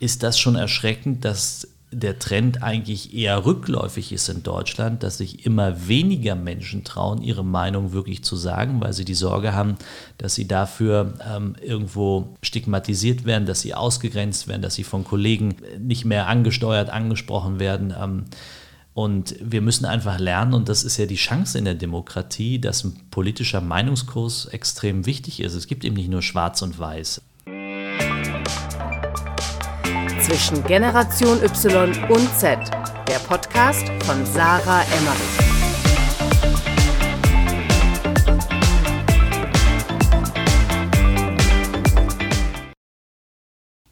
ist das schon erschreckend, dass der Trend eigentlich eher rückläufig ist in Deutschland, dass sich immer weniger Menschen trauen, ihre Meinung wirklich zu sagen, weil sie die Sorge haben, dass sie dafür ähm, irgendwo stigmatisiert werden, dass sie ausgegrenzt werden, dass sie von Kollegen nicht mehr angesteuert, angesprochen werden. Ähm, und wir müssen einfach lernen, und das ist ja die Chance in der Demokratie, dass ein politischer Meinungskurs extrem wichtig ist. Es gibt eben nicht nur Schwarz und Weiß zwischen Generation Y und Z, der Podcast von Sarah Emmerich.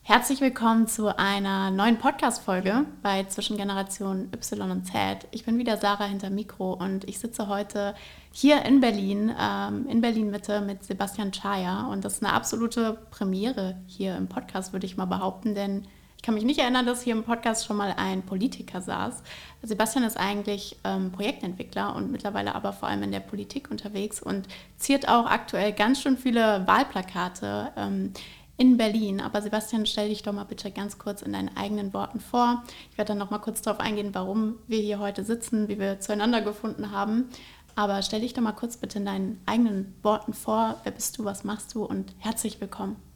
Herzlich willkommen zu einer neuen Podcast-Folge bei Zwischen Generation Y und Z. Ich bin wieder Sarah hinter Mikro und ich sitze heute hier in Berlin, ähm, in Berlin Mitte mit Sebastian Chaya. Und das ist eine absolute Premiere hier im Podcast, würde ich mal behaupten, denn ich kann mich nicht erinnern, dass hier im Podcast schon mal ein Politiker saß. Sebastian ist eigentlich ähm, Projektentwickler und mittlerweile aber vor allem in der Politik unterwegs und ziert auch aktuell ganz schön viele Wahlplakate ähm, in Berlin. Aber Sebastian, stell dich doch mal bitte ganz kurz in deinen eigenen Worten vor. Ich werde dann noch mal kurz darauf eingehen, warum wir hier heute sitzen, wie wir zueinander gefunden haben. Aber stell dich doch mal kurz bitte in deinen eigenen Worten vor. Wer bist du, was machst du und herzlich willkommen.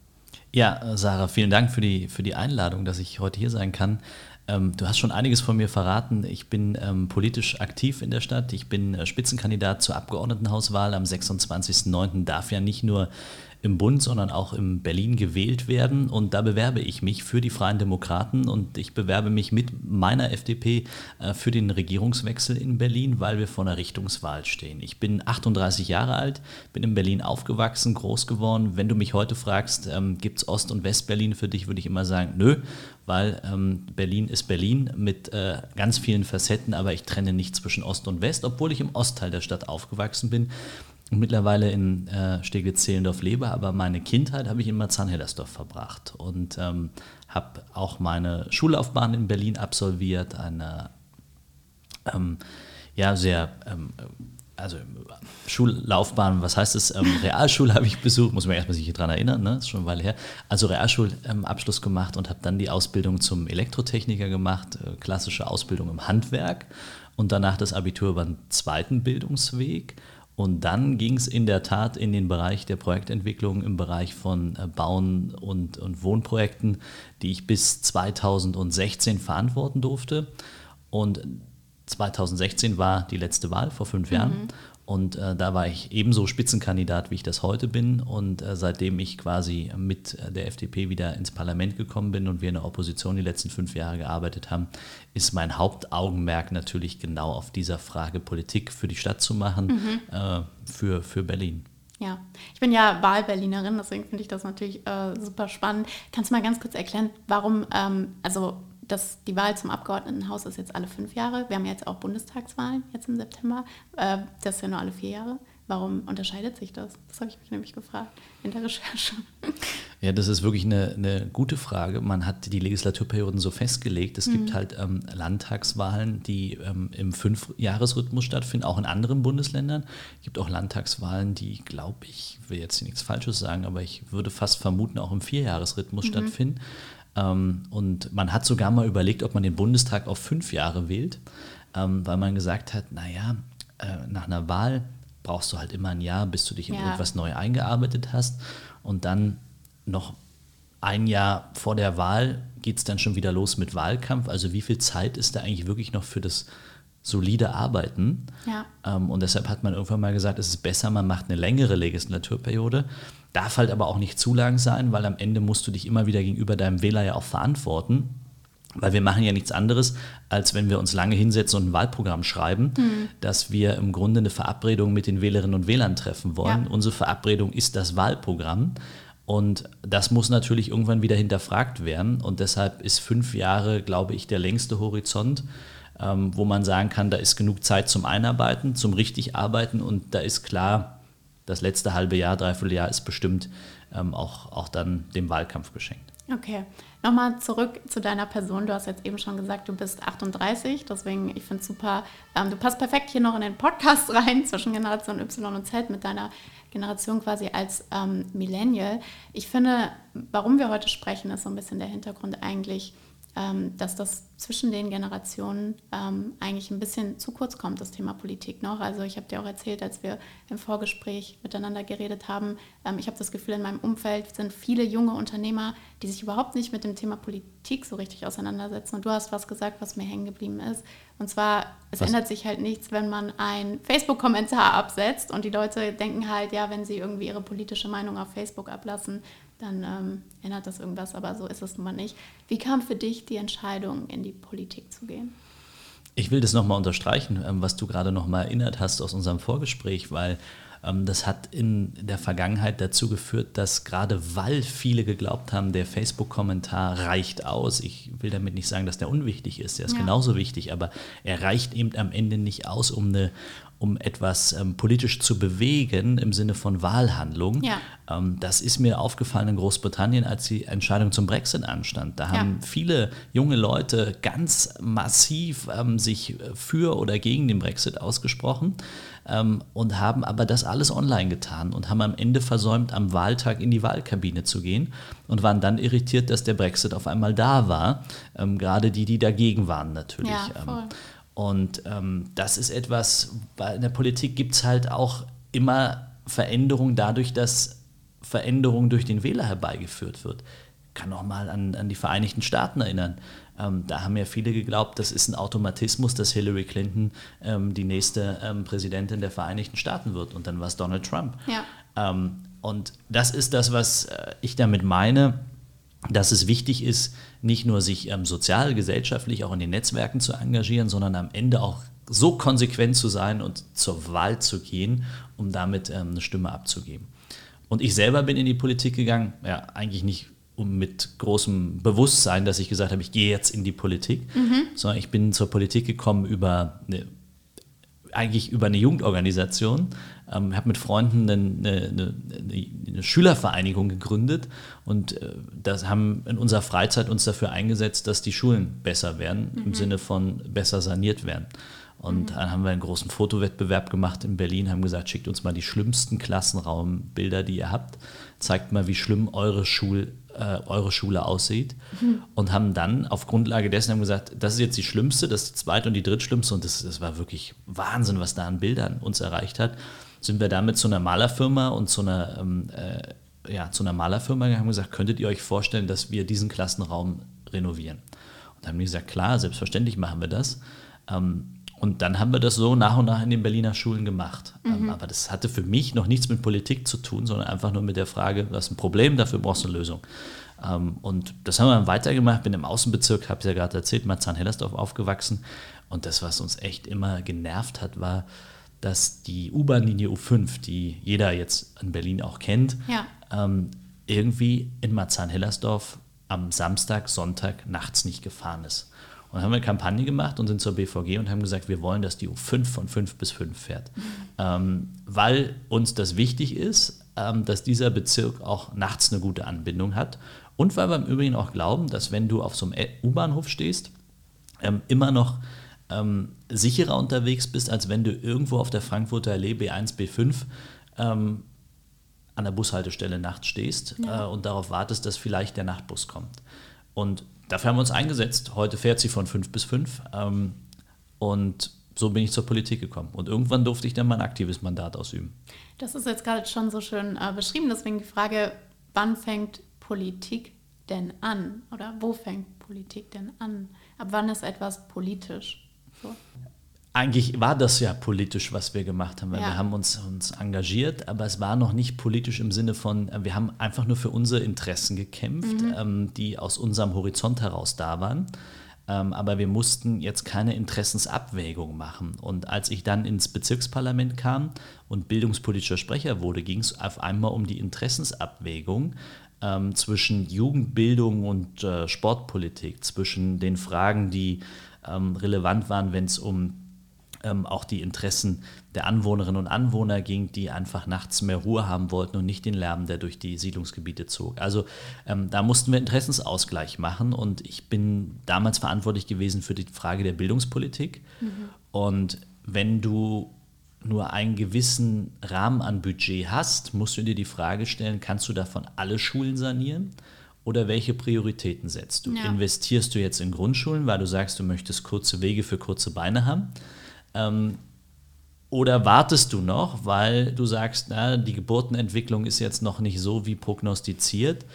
Ja, Sarah, vielen Dank für die, für die Einladung, dass ich heute hier sein kann. Ähm, du hast schon einiges von mir verraten. Ich bin ähm, politisch aktiv in der Stadt. Ich bin äh, Spitzenkandidat zur Abgeordnetenhauswahl am 26.09. Darf ja nicht nur im Bund, sondern auch in Berlin gewählt werden. Und da bewerbe ich mich für die Freien Demokraten und ich bewerbe mich mit meiner FDP äh, für den Regierungswechsel in Berlin, weil wir vor einer Richtungswahl stehen. Ich bin 38 Jahre alt, bin in Berlin aufgewachsen, groß geworden. Wenn du mich heute fragst, ähm, gibt es Ost- und West-Berlin für dich, würde ich immer sagen, nö, weil ähm, Berlin ist Berlin mit äh, ganz vielen Facetten, aber ich trenne nicht zwischen Ost und West, obwohl ich im Ostteil der Stadt aufgewachsen bin. Und mittlerweile in äh, Steglitz-Zehlendorf lebe, aber meine Kindheit habe ich in Marzahn-Hellersdorf verbracht und ähm, habe auch meine Schullaufbahn in Berlin absolviert, eine ähm, ja, sehr, ähm, also Schullaufbahn, was heißt es? Ähm, Realschule habe ich besucht, muss man erstmal sich daran erinnern, ne? ist schon eine Weile her. Also Realschulabschluss gemacht und habe dann die Ausbildung zum Elektrotechniker gemacht, äh, klassische Ausbildung im Handwerk und danach das Abitur über einen zweiten Bildungsweg und dann ging es in der Tat in den Bereich der Projektentwicklung, im Bereich von äh, Bauen und, und Wohnprojekten, die ich bis 2016 verantworten durfte. Und 2016 war die letzte Wahl vor fünf Jahren. Mhm. Und äh, da war ich ebenso Spitzenkandidat, wie ich das heute bin. Und äh, seitdem ich quasi mit der FDP wieder ins Parlament gekommen bin und wir in der Opposition die letzten fünf Jahre gearbeitet haben, ist mein Hauptaugenmerk natürlich genau auf dieser Frage Politik für die Stadt zu machen, mhm. äh, für, für Berlin. Ja, ich bin ja Wahlberlinerin, deswegen finde ich das natürlich äh, super spannend. Kannst du mal ganz kurz erklären, warum, ähm, also dass die Wahl zum Abgeordnetenhaus ist jetzt alle fünf Jahre. Wir haben jetzt auch Bundestagswahlen jetzt im September. Äh, das ist ja nur alle vier Jahre. Warum unterscheidet sich das? Das habe ich mich nämlich gefragt in der Recherche. Ja, das ist wirklich eine, eine gute Frage. Man hat die Legislaturperioden so festgelegt. Es mhm. gibt halt ähm, Landtagswahlen, die ähm, im Fünfjahresrhythmus stattfinden, auch in anderen Bundesländern. Es gibt auch Landtagswahlen, die, glaube ich, will jetzt nichts Falsches sagen, aber ich würde fast vermuten, auch im Vierjahresrhythmus mhm. stattfinden. Ähm, und man hat sogar mal überlegt, ob man den Bundestag auf fünf Jahre wählt, ähm, weil man gesagt hat, naja, äh, nach einer Wahl brauchst du halt immer ein Jahr, bis du dich in ja. irgendwas neu eingearbeitet hast. Und dann noch ein Jahr vor der Wahl geht es dann schon wieder los mit Wahlkampf. Also wie viel Zeit ist da eigentlich wirklich noch für das solide Arbeiten? Ja. Ähm, und deshalb hat man irgendwann mal gesagt, es ist besser, man macht eine längere Legislaturperiode Darf halt aber auch nicht zu lang sein, weil am Ende musst du dich immer wieder gegenüber deinem Wähler ja auch verantworten. Weil wir machen ja nichts anderes, als wenn wir uns lange hinsetzen und ein Wahlprogramm schreiben, mhm. dass wir im Grunde eine Verabredung mit den Wählerinnen und Wählern treffen wollen. Ja. Unsere Verabredung ist das Wahlprogramm. Und das muss natürlich irgendwann wieder hinterfragt werden. Und deshalb ist fünf Jahre, glaube ich, der längste Horizont, ähm, wo man sagen kann, da ist genug Zeit zum Einarbeiten, zum richtig Arbeiten. Und da ist klar, das letzte halbe Jahr, dreiviertel Jahr ist bestimmt ähm, auch, auch dann dem Wahlkampf geschenkt. Okay, nochmal zurück zu deiner Person. Du hast jetzt eben schon gesagt, du bist 38, deswegen, ich finde es super, ähm, du passt perfekt hier noch in den Podcast rein zwischen Generation Y und Z mit deiner Generation quasi als ähm, Millennial. Ich finde, warum wir heute sprechen, ist so ein bisschen der Hintergrund eigentlich, ähm, dass das zwischen den Generationen ähm, eigentlich ein bisschen zu kurz kommt, das Thema Politik noch. Also ich habe dir auch erzählt, als wir im Vorgespräch miteinander geredet haben, ähm, ich habe das Gefühl, in meinem Umfeld sind viele junge Unternehmer, die sich überhaupt nicht mit dem Thema Politik so richtig auseinandersetzen. Und du hast was gesagt, was mir hängen geblieben ist. Und zwar, es was? ändert sich halt nichts, wenn man einen Facebook-Kommentar absetzt und die Leute denken halt, ja, wenn sie irgendwie ihre politische Meinung auf Facebook ablassen, dann ähm, ändert das irgendwas, aber so ist es nun mal nicht. Wie kam für dich die Entscheidung, in die Politik zu gehen? Ich will das nochmal unterstreichen, ähm, was du gerade nochmal erinnert hast aus unserem Vorgespräch, weil ähm, das hat in der Vergangenheit dazu geführt, dass gerade weil viele geglaubt haben, der Facebook-Kommentar reicht aus. Ich will damit nicht sagen, dass der unwichtig ist, der ist ja. genauso wichtig, aber er reicht eben am Ende nicht aus, um eine, um etwas ähm, politisch zu bewegen im Sinne von Wahlhandlung. Ja. Ähm, das ist mir aufgefallen in Großbritannien, als die Entscheidung zum Brexit anstand. Da haben ja. viele junge Leute ganz massiv ähm, sich für oder gegen den Brexit ausgesprochen ähm, und haben aber das alles online getan und haben am Ende versäumt, am Wahltag in die Wahlkabine zu gehen und waren dann irritiert, dass der Brexit auf einmal da war. Ähm, gerade die, die dagegen waren natürlich. Ja, ähm. Und ähm, das ist etwas, weil in der Politik gibt es halt auch immer Veränderungen dadurch, dass Veränderung durch den Wähler herbeigeführt wird. Ich kann auch mal an, an die Vereinigten Staaten erinnern. Ähm, da haben ja viele geglaubt, das ist ein Automatismus, dass Hillary Clinton ähm, die nächste ähm, Präsidentin der Vereinigten Staaten wird. Und dann war es Donald Trump. Ja. Ähm, und das ist das, was äh, ich damit meine dass es wichtig ist, nicht nur sich ähm, sozial, gesellschaftlich auch in den Netzwerken zu engagieren, sondern am Ende auch so konsequent zu sein und zur Wahl zu gehen, um damit ähm, eine Stimme abzugeben. Und ich selber bin in die Politik gegangen, ja, eigentlich nicht um mit großem Bewusstsein, dass ich gesagt habe, ich gehe jetzt in die Politik, mhm. sondern ich bin zur Politik gekommen über eine, eigentlich über eine Jugendorganisation, ähm, habe mit Freunden eine, eine, eine, Schülervereinigung gegründet und äh, das haben in unserer Freizeit uns dafür eingesetzt, dass die Schulen besser werden, mhm. im Sinne von besser saniert werden. Und mhm. dann haben wir einen großen Fotowettbewerb gemacht in Berlin, haben gesagt, schickt uns mal die schlimmsten Klassenraumbilder, die ihr habt, zeigt mal, wie schlimm eure, Schul, äh, eure Schule aussieht. Mhm. Und haben dann auf Grundlage dessen haben gesagt, das ist jetzt die schlimmste, das ist die zweite und die drittschlimmste. Und das, das war wirklich Wahnsinn, was da an Bildern uns erreicht hat sind wir damit zu einer Malerfirma und zu einer, ähm, äh, ja, zu einer Malerfirma gegangen und gesagt, könntet ihr euch vorstellen, dass wir diesen Klassenraum renovieren? Und dann haben die gesagt, klar, selbstverständlich machen wir das. Ähm, und dann haben wir das so nach und nach in den Berliner Schulen gemacht. Ähm, mhm. aber das hatte für mich noch nichts mit Politik zu tun, sondern einfach nur mit der Frage, du hast ein Problem, dafür brauchst du eine Lösung. Ähm, und das haben wir dann weitergemacht, bin im Außenbezirk, habe ich ja gerade erzählt, Marzahn-Hellersdorf aufgewachsen. Und das, was uns echt immer genervt hat, war, dass die U-Bahn-Linie U5, die jeder jetzt in Berlin auch kennt, ja. ähm, irgendwie in Marzahn-Hellersdorf am Samstag, Sonntag nachts nicht gefahren ist. Und haben wir eine Kampagne gemacht und sind zur BVG und haben gesagt, wir wollen, dass die U5 von 5 bis 5 fährt. Mhm. Ähm, weil uns das wichtig ist, ähm, dass dieser Bezirk auch nachts eine gute Anbindung hat. Und weil wir im Übrigen auch glauben, dass wenn du auf so einem U-Bahnhof stehst, ähm, immer noch ähm, sicherer unterwegs bist, als wenn du irgendwo auf der Frankfurter Allee B1, B5 ähm, an der Bushaltestelle nachts stehst ja. äh, und darauf wartest, dass vielleicht der Nachtbus kommt. Und dafür haben wir uns eingesetzt. Heute fährt sie von 5 bis 5. Ähm, und so bin ich zur Politik gekommen. Und irgendwann durfte ich dann mein aktives Mandat ausüben. Das ist jetzt gerade schon so schön äh, beschrieben. Deswegen die Frage, wann fängt Politik denn an? Oder wo fängt Politik denn an? Ab wann ist etwas politisch? So. Eigentlich war das ja politisch, was wir gemacht haben, weil ja. wir haben uns, uns engagiert, aber es war noch nicht politisch im Sinne von, äh, wir haben einfach nur für unsere Interessen gekämpft, mhm. ähm, die aus unserem Horizont heraus da waren. Ähm, aber wir mussten jetzt keine Interessensabwägung machen. Und als ich dann ins Bezirksparlament kam und bildungspolitischer Sprecher wurde, ging es auf einmal um die Interessensabwägung ähm, zwischen Jugendbildung und äh, Sportpolitik, zwischen den Fragen, die ähm, relevant waren, wenn es um ähm, auch die Interessen der Anwohnerinnen und Anwohner ging, die einfach nachts mehr Ruhe haben wollten und nicht den Lärm, der durch die Siedlungsgebiete zog. Also ähm, da mussten wir Interessensausgleich machen und ich bin damals verantwortlich gewesen für die Frage der Bildungspolitik. Mhm. Und wenn du nur einen gewissen Rahmen an Budget hast, musst du dir die Frage stellen, kannst du davon alle Schulen sanieren? Oder welche Prioritäten setzt du? Ja. Investierst du jetzt in Grundschulen, weil du sagst, du möchtest kurze Wege für kurze Beine haben? Ähm, oder wartest du noch, weil du sagst, na, die Geburtenentwicklung ist jetzt noch nicht so wie prognostiziert,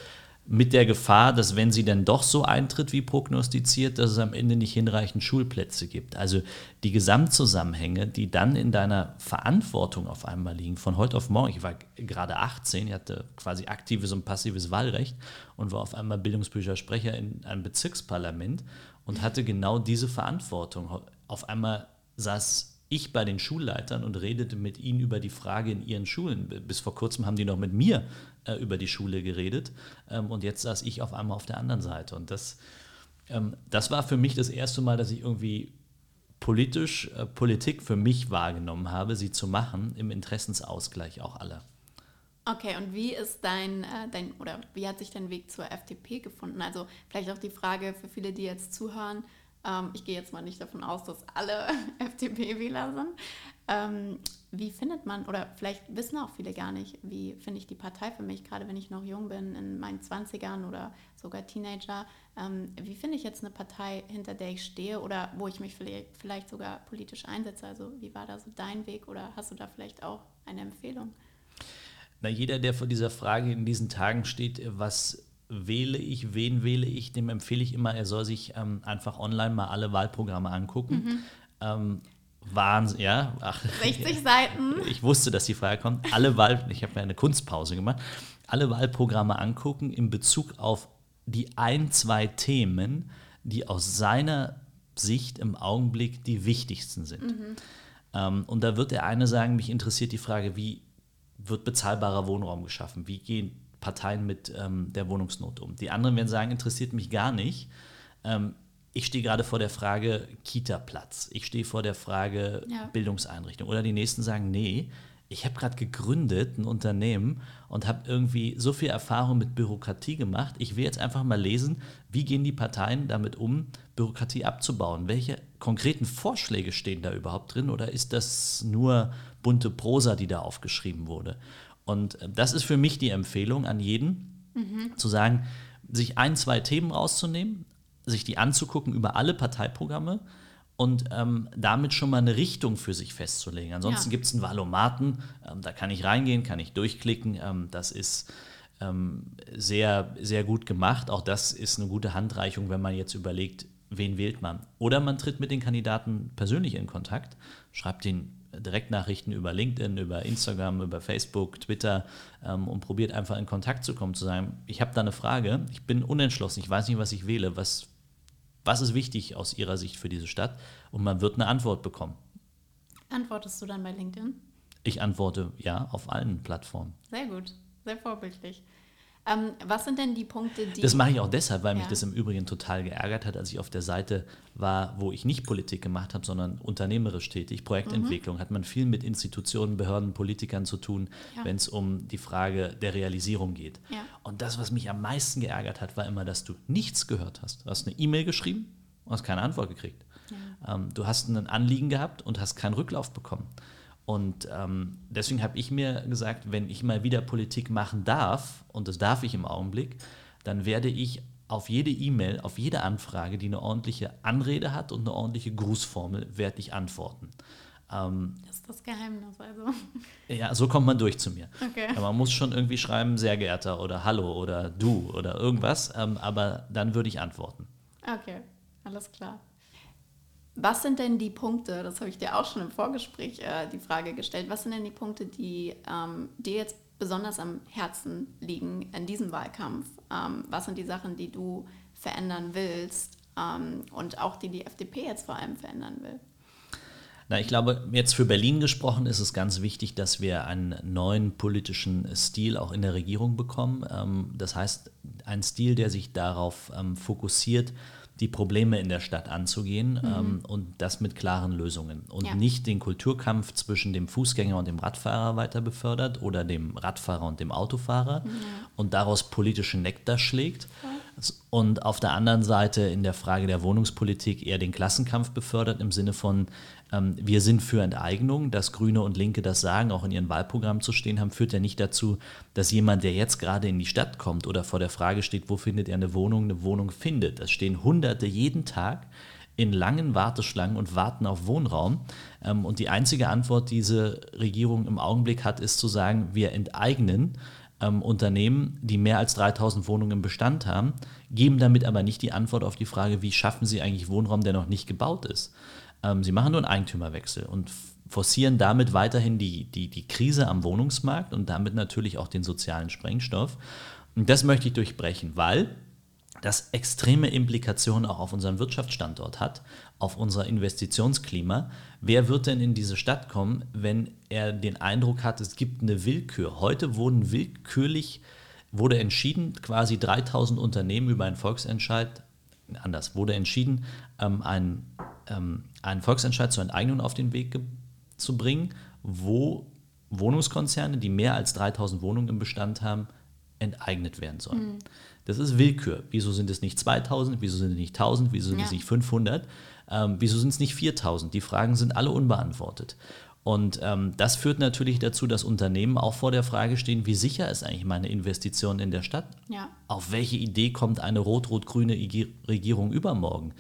mit der Gefahr, dass wenn sie dann doch so eintritt wie prognostiziert, dass es am Ende nicht hinreichend Schulplätze gibt. Also die Gesamtzusammenhänge, die dann in deiner Verantwortung auf einmal liegen, von heute auf morgen. Ich war gerade 18, ich hatte quasi aktives und passives Wahlrecht und war auf einmal Bildungsbüchersprecher in einem Bezirksparlament und hatte genau diese Verantwortung. Auf einmal saß ich bei den Schulleitern und redete mit ihnen über die Frage in ihren Schulen. Bis vor kurzem haben die noch mit mir äh, über die Schule geredet ähm, und jetzt saß ich auf einmal auf der anderen Seite. Und das, ähm, das war für mich das erste Mal, dass ich irgendwie politisch äh, Politik für mich wahrgenommen habe, sie zu machen, im Interessensausgleich auch aller. Okay, und wie ist dein, äh, dein oder wie hat sich dein Weg zur FDP gefunden? Also vielleicht auch die Frage für viele, die jetzt zuhören, ähm, ich gehe jetzt mal nicht davon aus, dass alle FDP-Wähler sind. Ähm, wie findet man, oder vielleicht wissen auch viele gar nicht, wie finde ich die Partei für mich, gerade wenn ich noch jung bin, in meinen 20ern oder sogar Teenager. Ähm, wie finde ich jetzt eine Partei, hinter der ich stehe oder wo ich mich vielleicht, sogar politisch einsetze? Also wie war da so dein Weg oder hast du da vielleicht auch eine Empfehlung? Na, jeder, der vor dieser Frage in diesen Tagen steht, was wähle ich, wen wähle ich, dem empfehle ich immer, er soll sich ähm, einfach online mal alle Wahlprogramme angucken. Mhm. Ähm, Wahnsinn, ja. Ach, 60 Seiten. Ich wusste, dass die Frage kommt. Alle Wahl, ich habe mir eine Kunstpause gemacht. Alle Wahlprogramme angucken in Bezug auf die ein, zwei Themen, die aus seiner Sicht im Augenblick die wichtigsten sind. Mhm. Ähm, und da wird der eine sagen, mich interessiert die Frage, wie wird bezahlbarer Wohnraum geschaffen? Wie gehen Parteien mit ähm, der Wohnungsnot um. Die anderen werden sagen, interessiert mich gar nicht. Ähm, ich stehe gerade vor der Frage Kita-Platz. Ich stehe vor der Frage ja. Bildungseinrichtung. Oder die nächsten sagen, nee, ich habe gerade gegründet ein Unternehmen und habe irgendwie so viel Erfahrung mit Bürokratie gemacht. Ich will jetzt einfach mal lesen, wie gehen die Parteien damit um, Bürokratie abzubauen? Welche konkreten Vorschläge stehen da überhaupt drin oder ist das nur bunte Prosa, die da aufgeschrieben wurde? Und äh, das ist für mich die Empfehlung an jeden, mhm. zu sagen, sich ein, zwei Themen rauszunehmen, sich die anzugucken über alle Parteiprogramme und ähm, damit schon mal eine Richtung für sich festzulegen. Ansonsten ja. gibt es einen Valomaten, ähm, da kann ich reingehen, kann ich durchklicken. Ähm, das ist ähm, sehr, sehr gut gemacht. Auch das ist eine gute Handreichung, wenn man jetzt überlegt, wen wählt man. Oder man tritt mit den Kandidaten persönlich in Kontakt, schreibt ihnen Direktnachrichten über LinkedIn, über Instagram, über Facebook, Twitter ähm, und probiert einfach in Kontakt zu kommen, zu sagen, ich habe da eine Frage, ich bin unentschlossen, ich weiß nicht, was ich wähle, was, was ist wichtig aus Ihrer Sicht für diese Stadt? Und man wird eine Antwort bekommen. Antwortest du dann bei LinkedIn? Ich antworte ja auf allen Plattformen. Sehr gut, sehr vorbildlich. Ähm, was sind denn die Punkte, die. Das mache ich auch deshalb, weil ja. mich das im Übrigen total geärgert hat, als ich auf der Seite war, wo ich nicht Politik gemacht habe, sondern unternehmerisch tätig. Projektentwicklung mhm. hat man viel mit Institutionen, Behörden, Politikern zu tun, ja. wenn es um die Frage der Realisierung geht. Ja. Und das, was mich am meisten geärgert hat, war immer, dass du nichts gehört hast. Du hast eine E-Mail geschrieben und hast keine Antwort gekriegt. Ähm, du hast ein Anliegen gehabt und hast keinen Rücklauf bekommen. Und ähm, deswegen habe ich mir gesagt, wenn ich mal wieder Politik machen darf, und das darf ich im Augenblick, dann werde ich auf jede E-Mail, auf jede Anfrage, die eine ordentliche Anrede hat und eine ordentliche Grußformel, werde ich antworten. Ähm, das ist das Geheimnis also. Ja, so kommt man durch zu mir. Okay. man muss schon irgendwie schreiben, sehr geehrter oder hallo oder du oder irgendwas, ähm, aber dann würde ich antworten. Okay, alles klar. Was sind denn die Punkte, das habe ich dir auch schon im Vorgespräch äh, die Frage gestellt, was sind denn die Punkte, die ähm, dir jetzt besonders am Herzen liegen in diesem Wahlkampf? Ähm, was sind die Sachen, die du verändern willst ähm, und auch die die FDP jetzt vor allem verändern will? Na, ich glaube, jetzt für Berlin gesprochen ist es ganz wichtig, dass wir einen neuen politischen Stil auch in der Regierung bekommen. Ähm, das heißt, einen Stil, der sich darauf ähm, fokussiert, die Probleme in der Stadt anzugehen mhm. ähm, und das mit klaren Lösungen und ja. nicht den Kulturkampf zwischen dem Fußgänger und dem Radfahrer weiter befördert oder dem Radfahrer und dem Autofahrer ja. und daraus politischen Nektar schlägt. Ja und auf der anderen Seite in der Frage der Wohnungspolitik eher den Klassenkampf befördert im Sinne von, ähm, wir sind für Enteignung, dass Grüne und Linke das sagen, auch in ihren Wahlprogrammen zu stehen haben, führt ja nicht dazu, dass jemand, der jetzt gerade in die Stadt kommt oder vor der Frage steht, wo findet er eine Wohnung, eine Wohnung findet. Es stehen Hunderte jeden Tag in langen Warteschlangen und warten auf Wohnraum. Ähm, und die einzige Antwort, die diese Regierung im Augenblick hat, ist zu sagen, wir enteignen ähm, Unternehmen, die mehr als 3000 Wohnungen im Bestand haben, geben damit aber nicht die Antwort auf die Frage, wie schaffen sie eigentlich Wohnraum, der noch nicht gebaut ist. Ähm, sie machen nur einen Eigentümerwechsel und forcieren damit weiterhin die, die, die Krise am Wohnungsmarkt und damit natürlich auch den sozialen Sprengstoff. Und das möchte ich durchbrechen, weil das extreme Implikationen auch auf unseren Wirtschaftsstandort hat, auf unser Investitionsklima. Wer wird denn in diese Stadt kommen, wenn er den Eindruck hat, es gibt eine Willkür? Heute wurden willkürlich, wurde entschieden, quasi 3000 Unternehmen über einen Volksentscheid, anders, wurde entschieden, ähm, einen, ähm, einen Volksentscheid zur Enteignung auf den Weg zu bringen, wo Wohnungskonzerne, die mehr als 3000 Wohnungen im Bestand haben, enteignet werden sollen. Mhm. Das ist Willkür. Wieso sind es nicht 2000? Wieso sind es nicht 1000? Wieso sind ja. es nicht 500? Ähm, wieso sind es nicht 4000? Die Fragen sind alle unbeantwortet. Und ähm, das führt natürlich dazu, dass Unternehmen auch vor der Frage stehen, wie sicher ist eigentlich meine Investition in der Stadt? Ja. Auf welche Idee kommt eine rot-rot-grüne Regierung übermorgen?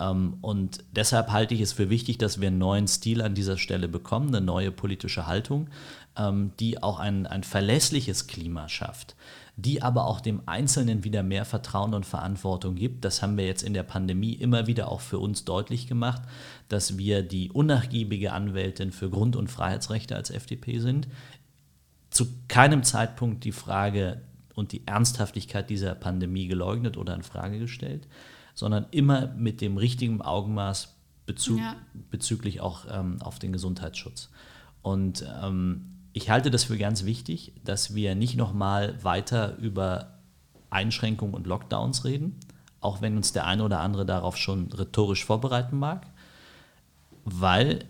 Ähm, und deshalb halte ich es für wichtig, dass wir einen neuen Stil an dieser Stelle bekommen, eine neue politische Haltung, ähm, die auch ein, ein verlässliches Klima schafft die aber auch dem Einzelnen wieder mehr Vertrauen und Verantwortung gibt. Das haben wir jetzt in der Pandemie immer wieder auch für uns deutlich gemacht, dass wir die unnachgiebige Anwältin für Grund- und Freiheitsrechte als FDP sind. Zu keinem Zeitpunkt die Frage und die Ernsthaftigkeit dieser Pandemie geleugnet oder in Frage gestellt, sondern immer mit dem richtigen Augenmaß bezü ja. bezüglich auch ähm, auf den Gesundheitsschutz. Und ähm, ich halte das für ganz wichtig, dass wir nicht nochmal weiter über Einschränkungen und Lockdowns reden, auch wenn uns der eine oder andere darauf schon rhetorisch vorbereiten mag, weil,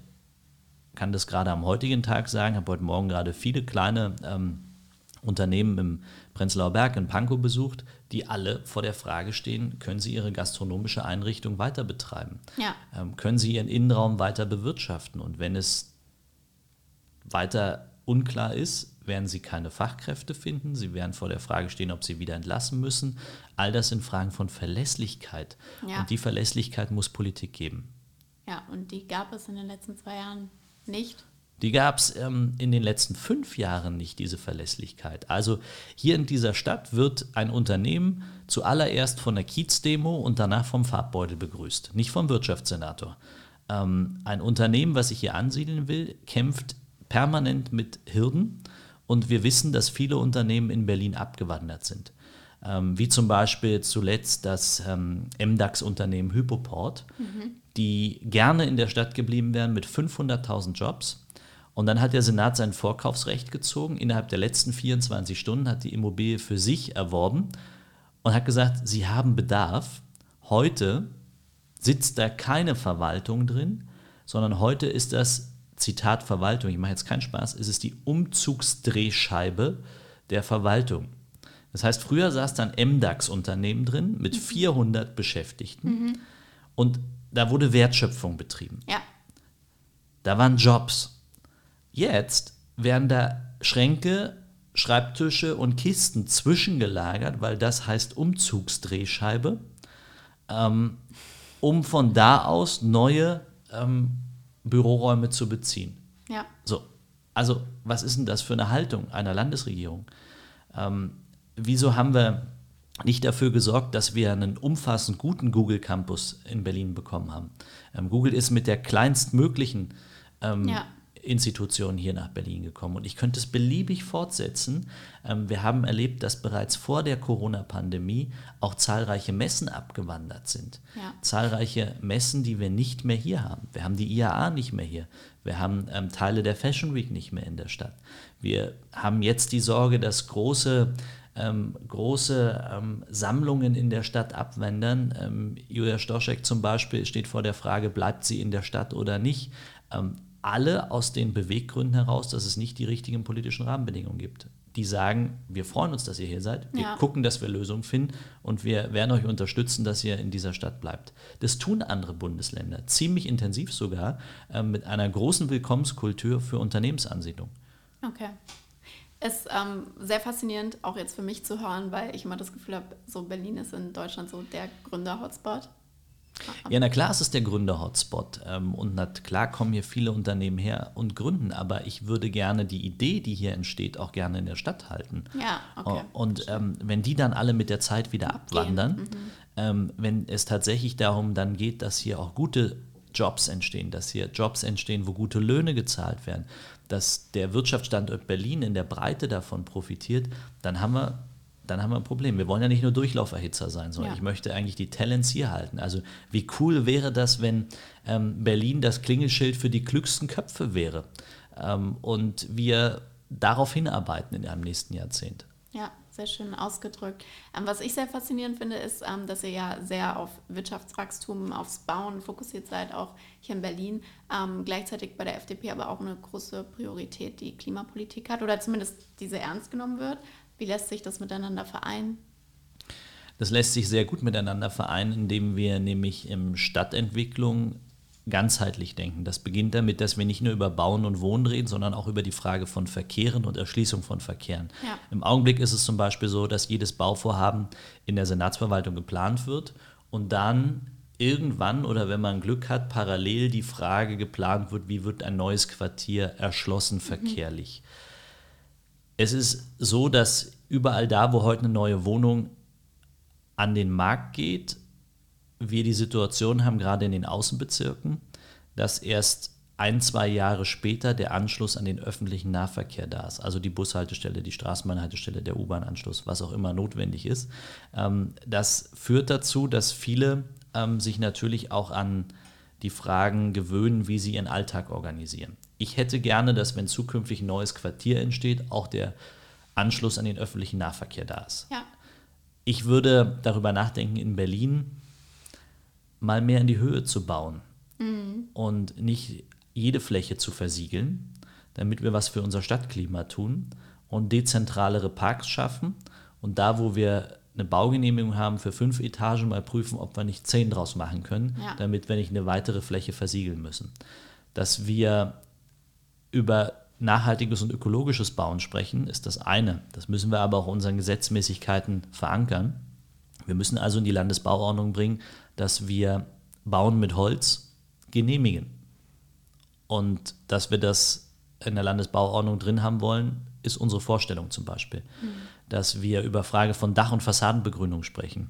kann das gerade am heutigen Tag sagen, habe heute Morgen gerade viele kleine ähm, Unternehmen im Prenzlauer Berg in Pankow besucht, die alle vor der Frage stehen, können sie ihre gastronomische Einrichtung weiter betreiben? Ja. Ähm, können sie ihren Innenraum weiter bewirtschaften? Und wenn es weiter unklar ist, werden sie keine Fachkräfte finden, sie werden vor der Frage stehen, ob sie wieder entlassen müssen. All das sind Fragen von Verlässlichkeit. Ja. Und die Verlässlichkeit muss Politik geben. Ja, und die gab es in den letzten zwei Jahren nicht. Die gab es ähm, in den letzten fünf Jahren nicht, diese Verlässlichkeit. Also hier in dieser Stadt wird ein Unternehmen zuallererst von der Kiezdemo und danach vom Farbbeutel begrüßt, nicht vom Wirtschaftssenator. Ähm, ein Unternehmen, was sich hier ansiedeln will, kämpft permanent mit Hürden und wir wissen, dass viele Unternehmen in Berlin abgewandert sind. Ähm, wie zum Beispiel zuletzt das ähm, MDAX-Unternehmen Hypoport, mhm. die gerne in der Stadt geblieben wären mit 500.000 Jobs. Und dann hat der Senat sein Vorkaufsrecht gezogen. Innerhalb der letzten 24 Stunden hat die Immobilie für sich erworben und hat gesagt, sie haben Bedarf. Heute sitzt da keine Verwaltung drin, sondern heute ist das Zitat Verwaltung, ich mache jetzt keinen Spaß, ist es die Umzugsdrehscheibe der Verwaltung. Das heißt, früher saß dann MDAX-Unternehmen drin mit 400 mhm. Beschäftigten mhm. und da wurde Wertschöpfung betrieben. Ja. Da waren Jobs. Jetzt werden da Schränke, Schreibtische und Kisten zwischengelagert, weil das heißt Umzugsdrehscheibe, ähm, um von da aus neue ähm, Büroräume zu beziehen. Ja. So, also was ist denn das für eine Haltung einer Landesregierung? Ähm, wieso haben wir nicht dafür gesorgt, dass wir einen umfassend guten Google Campus in Berlin bekommen haben? Ähm, Google ist mit der kleinstmöglichen ähm, ja. Institutionen hier nach Berlin gekommen. Und ich könnte es beliebig fortsetzen. Ähm, wir haben erlebt, dass bereits vor der Corona-Pandemie auch zahlreiche Messen abgewandert sind. Ja. Zahlreiche Messen, die wir nicht mehr hier haben. Wir haben die IAA nicht mehr hier. Wir haben ähm, Teile der Fashion Week nicht mehr in der Stadt. Wir haben jetzt die Sorge, dass große ähm, große ähm, Sammlungen in der Stadt abwandern. Ähm, Julia Stoschek zum Beispiel steht vor der Frage, bleibt sie in der Stadt oder nicht. Alle aus den Beweggründen heraus, dass es nicht die richtigen politischen Rahmenbedingungen gibt. Die sagen, wir freuen uns, dass ihr hier seid, wir Ja. gucken, dass wir Lösungen finden und wir werden euch unterstützen, dass ihr in dieser Stadt bleibt. Das tun andere Bundesländer, ziemlich intensiv sogar, ähm, mit einer großen Willkommenskultur für Unternehmensansiedlung. Okay. Ist ähm, sehr faszinierend, auch jetzt für mich zu hören, weil ich immer das Gefühl habe, so Berlin ist in Deutschland so der Gründer-Hotspot. Ja, na klar, es ist der Gründer-Hotspot. Ähm, und na klar kommen hier viele Unternehmen her und gründen, aber ich würde gerne die Idee, die hier entsteht, auch gerne in der Stadt halten. Ja, okay. Und ähm, wenn die dann alle mit der Zeit wieder abwandern, ähm, wenn es tatsächlich darum dann geht, dass hier auch gute Jobs entstehen, dass hier Jobs entstehen, wo gute Löhne gezahlt werden, dass der Wirtschaftsstandort Berlin in der Breite davon profitiert, dann haben wir dann haben wir ein Problem. Wir wollen ja nicht nur Durchlauferhitzer sein, sondern Ja. ich möchte eigentlich die Talents hier halten. Also wie cool wäre das, wenn ähm, Berlin das Klingelschild für die klügsten Köpfe wäre ähm, und wir darauf hinarbeiten in einem nächsten Jahrzehnt. Ja, sehr schön ausgedrückt. Ähm, was ich sehr faszinierend finde, ist, ähm, dass ihr ja sehr auf Wirtschaftswachstum, aufs Bauen fokussiert seid, auch hier in Berlin. Ähm, gleichzeitig bei der FDP aber auch eine große Priorität die Klimapolitik hat oder zumindest diese ernst genommen wird. Wie lässt sich das miteinander vereinen? Das lässt sich sehr gut miteinander vereinen, indem wir nämlich im Stadtentwicklung ganzheitlich denken. Das beginnt damit, dass wir nicht nur über Bauen und Wohnen reden, sondern auch über die Frage von Verkehren und Erschließung von Verkehren. Ja. Im Augenblick ist es zum Beispiel so, dass jedes Bauvorhaben in der Senatsverwaltung geplant wird und dann irgendwann oder wenn man Glück hat, parallel die Frage geplant wird, wie wird ein neues Quartier erschlossen verkehrlich. Es ist so, dass überall da, wo heute eine neue Wohnung an den Markt geht, wir die Situation haben, gerade in den Außenbezirken, dass erst ein, zwei Jahre später der Anschluss an den öffentlichen Nahverkehr da ist. Also die Bushaltestelle, die Straßenbahnhaltestelle, der U-Bahn-Anschluss, was auch immer notwendig ist. Ähm, das führt dazu, dass viele ähm, sich natürlich auch an die Fragen gewöhnen, wie sie ihren Alltag organisieren. Ich hätte gerne, dass wenn zukünftig ein neues Quartier entsteht, auch der Anschluss an den öffentlichen Nahverkehr da ist. Ja, Ich würde darüber nachdenken, in Berlin mal mehr in die Höhe zu bauen und nicht jede Fläche zu versiegeln, damit wir was für unser Stadtklima tun und dezentralere Parks schaffen und da, wo wir eine Baugenehmigung haben für fünf Etagen, mal prüfen, ob wir nicht zehn draus machen können, Ja. damit wir nicht eine weitere Fläche versiegeln müssen. Dass wir über nachhaltiges und ökologisches Bauen sprechen, ist das eine. Das müssen wir aber auch in unseren Gesetzmäßigkeiten verankern. Wir müssen also in die Landesbauordnung bringen, dass wir Bauen mit Holz genehmigen. Und dass wir das in der Landesbauordnung drin haben wollen, ist unsere Vorstellung zum Beispiel. Dass wir über Frage von Dach- und Fassadenbegrünung sprechen.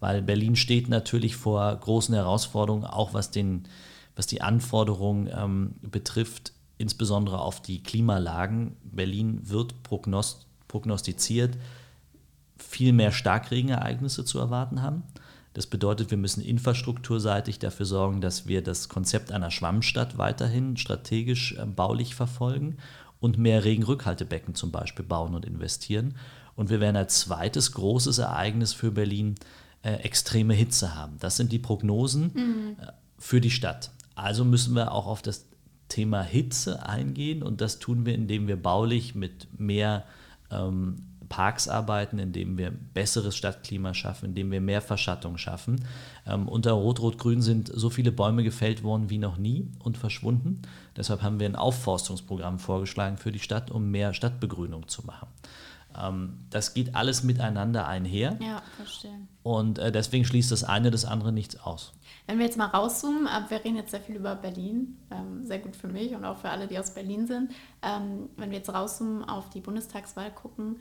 Weil Berlin steht natürlich vor großen Herausforderungen, auch was, den, was die Anforderungen ähm, betrifft, insbesondere auf die Klimalagen. Berlin wird prognost prognostiziert, viel mehr Starkregenereignisse zu erwarten haben. Das bedeutet, wir müssen infrastrukturseitig dafür sorgen, dass wir das Konzept einer Schwammstadt weiterhin strategisch äh, baulich verfolgen und mehr Regenrückhaltebecken zum Beispiel bauen und investieren. Und wir werden als zweites großes Ereignis für Berlin äh, extreme Hitze haben. Das sind die Prognosen äh, für die Stadt. Also müssen wir auch auf das Thema Hitze eingehen und das tun wir, indem wir baulich mit mehr ähm, Parks arbeiten, indem wir besseres Stadtklima schaffen, indem wir mehr Verschattung schaffen. Ähm, unter Rot-Rot-Grün sind so viele Bäume gefällt worden wie noch nie und verschwunden. Deshalb haben wir ein Aufforstungsprogramm vorgeschlagen für die Stadt, um mehr Stadtbegrünung zu machen. Ähm, das geht alles miteinander einher ja, verstehe. und äh, deswegen schließt das eine das andere nichts aus. Wenn wir jetzt mal rauszoomen, äh, wir reden jetzt sehr viel über Berlin, ähm, sehr gut für mich und auch für alle, die aus Berlin sind. Ähm, wenn wir jetzt rauszoomen auf die Bundestagswahl gucken,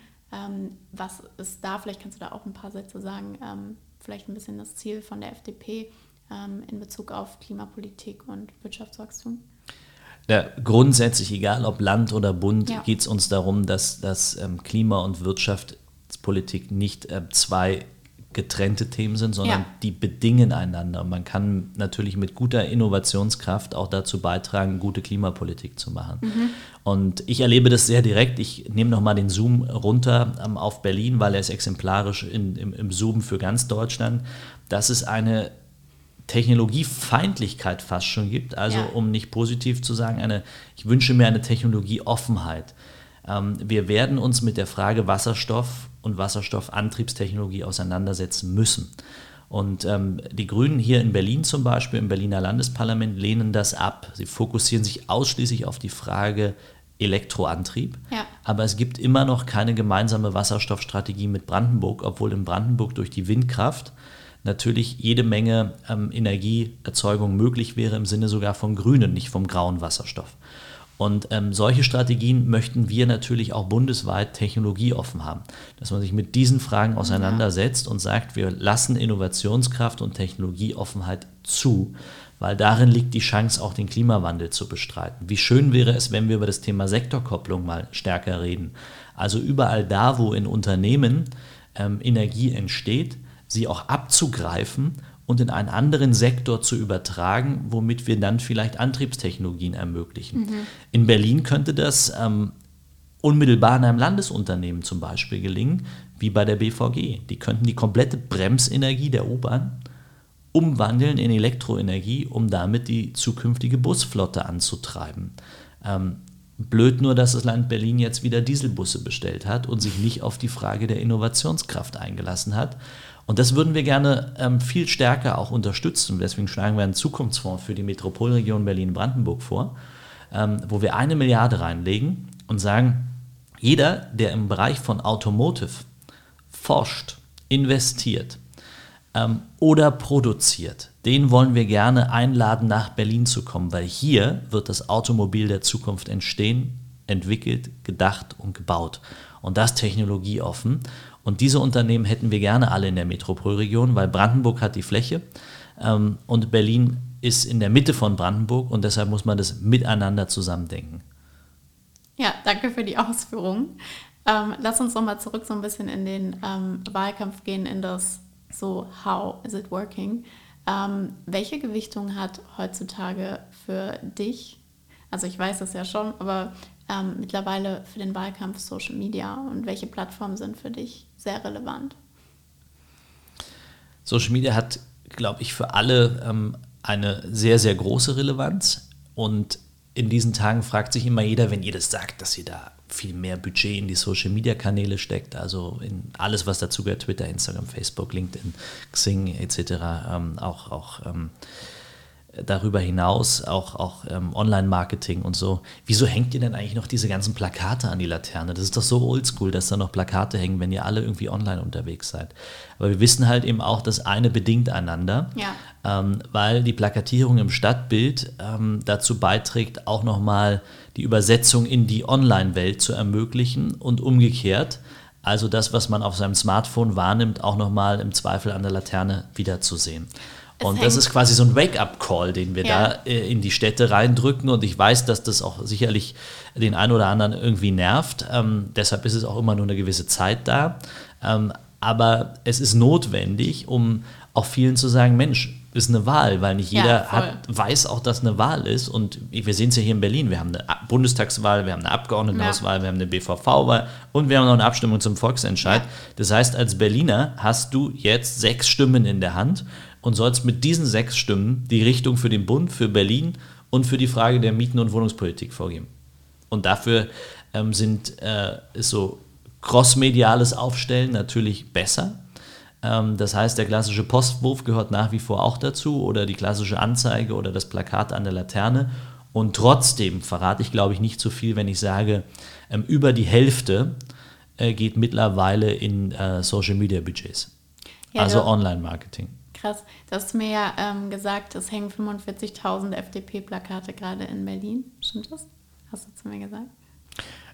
was ist da, vielleicht kannst du da auch ein paar Sätze sagen, vielleicht ein bisschen das Ziel von der FDP in Bezug auf Klimapolitik und Wirtschaftswachstum? Ja, grundsätzlich, egal ob Land oder Bund, Ja. geht es uns darum, dass, dass ähm, Klima- und Wirtschaftspolitik nicht äh, zwei getrennte Themen sind, sondern ja. die bedingen einander. Man kann natürlich mit guter Innovationskraft auch dazu beitragen, gute Klimapolitik zu machen. Mhm. Und ich erlebe das sehr direkt. Ich nehme nochmal den Zoom runter ähm, auf Berlin, weil er ist exemplarisch in, im, im Zoom für ganz Deutschland. Das ist eine Technologiefeindlichkeit fast schon gibt. Also ja. um nicht positiv zu sagen, eine, ich wünsche mir eine Technologieoffenheit. Ähm, wir werden uns mit der Frage Wasserstoff und Wasserstoffantriebstechnologie auseinandersetzen müssen. Und ähm, die Grünen hier in Berlin zum Beispiel, im Berliner Landesparlament, lehnen das ab. Sie fokussieren sich ausschließlich auf die Frage Elektroantrieb. Ja. Aber es gibt immer noch keine gemeinsame Wasserstoffstrategie mit Brandenburg, obwohl in Brandenburg durch die Windkraft natürlich jede Menge ähm, Energieerzeugung möglich wäre, im Sinne sogar vom grünen, nicht vom grauen Wasserstoff. Und ähm, solche Strategien möchten wir natürlich auch bundesweit technologieoffen haben, dass man sich mit diesen Fragen auseinandersetzt und sagt, wir lassen Innovationskraft und Technologieoffenheit zu, weil darin liegt die Chance, auch den Klimawandel zu bestreiten. Wie schön wäre es, wenn wir über das Thema Sektorkopplung mal stärker reden. Also überall da, wo in Unternehmen ähm, Energie entsteht, sie auch abzugreifen und in einen anderen Sektor zu übertragen, womit wir dann vielleicht Antriebstechnologien ermöglichen. Mhm. In Berlin könnte das ähm, unmittelbar in einem Landesunternehmen zum Beispiel gelingen, wie bei der BVG. Die könnten die komplette Bremsenergie der U-Bahn umwandeln in Elektroenergie, um damit die zukünftige Busflotte anzutreiben. Ähm, blöd nur, dass das Land Berlin jetzt wieder Dieselbusse bestellt hat und sich nicht auf die Frage der Innovationskraft eingelassen hat. Und das würden wir gerne ähm, viel stärker auch unterstützen. Deswegen schlagen wir einen Zukunftsfonds für die Metropolregion Berlin-Brandenburg vor, ähm, wo wir eine Milliarde reinlegen und sagen, jeder, der im Bereich von Automotive forscht, investiert ähm, oder produziert, den wollen wir gerne einladen, nach Berlin zu kommen, weil hier wird das Automobil der Zukunft entstehen, entwickelt, gedacht und gebaut. Und das technologieoffen. Und diese Unternehmen hätten wir gerne alle in der Metropolregion, weil Brandenburg hat die Fläche ähm, und Berlin ist in der Mitte von Brandenburg und deshalb muss man das miteinander zusammendenken. Ja, danke für die Ausführungen. Ähm, lass uns nochmal zurück so ein bisschen in den ähm, Wahlkampf gehen, in das so, how is it working? Ähm, welche Gewichtung hat heutzutage für dich, also ich weiß es ja schon, aber ähm, mittlerweile für den Wahlkampf Social Media und welche Plattformen sind für dich sehr relevant? Social Media hat, glaube ich, für alle ähm, eine sehr, sehr große Relevanz. Und in diesen Tagen fragt sich immer jeder, wenn ihr das sagt, dass ihr da viel mehr Budget in die Social Media Kanäle steckt, also in alles, was dazu gehört, Twitter, Instagram, Facebook, LinkedIn, Xing etc., ähm, auch, auch ähm, darüber hinaus auch, auch ähm, Online-Marketing und so. Wieso hängt ihr denn eigentlich noch diese ganzen Plakate an die Laterne? Das ist doch so oldschool, dass da noch Plakate hängen, wenn ihr alle irgendwie online unterwegs seid. Aber wir wissen halt eben auch, das eine bedingt einander, ja. ähm, weil die Plakatierung im Stadtbild ähm, dazu beiträgt, auch nochmal die Übersetzung in die Online-Welt zu ermöglichen und umgekehrt. Also das, was man auf seinem Smartphone wahrnimmt, auch nochmal im Zweifel an der Laterne wiederzusehen und das ist quasi so ein Wake-up-Call, den wir ja. da äh, in die Städte reindrücken. Und ich weiß, dass das auch sicherlich den einen oder anderen irgendwie nervt. Ähm, deshalb ist es auch immer nur eine gewisse Zeit da. Ähm, aber es ist notwendig, um auch vielen zu sagen, Mensch, ist eine Wahl, weil nicht jeder ja, hat, weiß auch, dass eine Wahl ist. Und wir sehen es ja hier in Berlin. Wir haben eine Bundestagswahl, wir haben eine Abgeordnetenhauswahl, ja. wir haben eine BVV-Wahl und wir haben noch eine Abstimmung zum Volksentscheid. Ja. Das heißt, als Berliner hast du jetzt sechs Stimmen in der Hand und sollst mit diesen sechs Stimmen die Richtung für den Bund, für Berlin und für die Frage der Mieten- und Wohnungspolitik vorgeben. Und dafür ähm, sind, äh, ist so crossmediales Aufstellen natürlich besser. Ähm, das heißt, der klassische Postwurf gehört nach wie vor auch dazu oder die klassische Anzeige oder das Plakat an der Laterne. Und trotzdem verrate ich, glaube ich, nicht zu so viel, wenn ich sage, ähm, über die Hälfte äh, geht mittlerweile in äh, Social-Media-Budgets. Ja, also Online-Marketing. Krass. Du hast mir ja ähm, gesagt, es hängen 45.000 FDP-Plakate gerade in Berlin. Stimmt das? Hast du zu mir gesagt?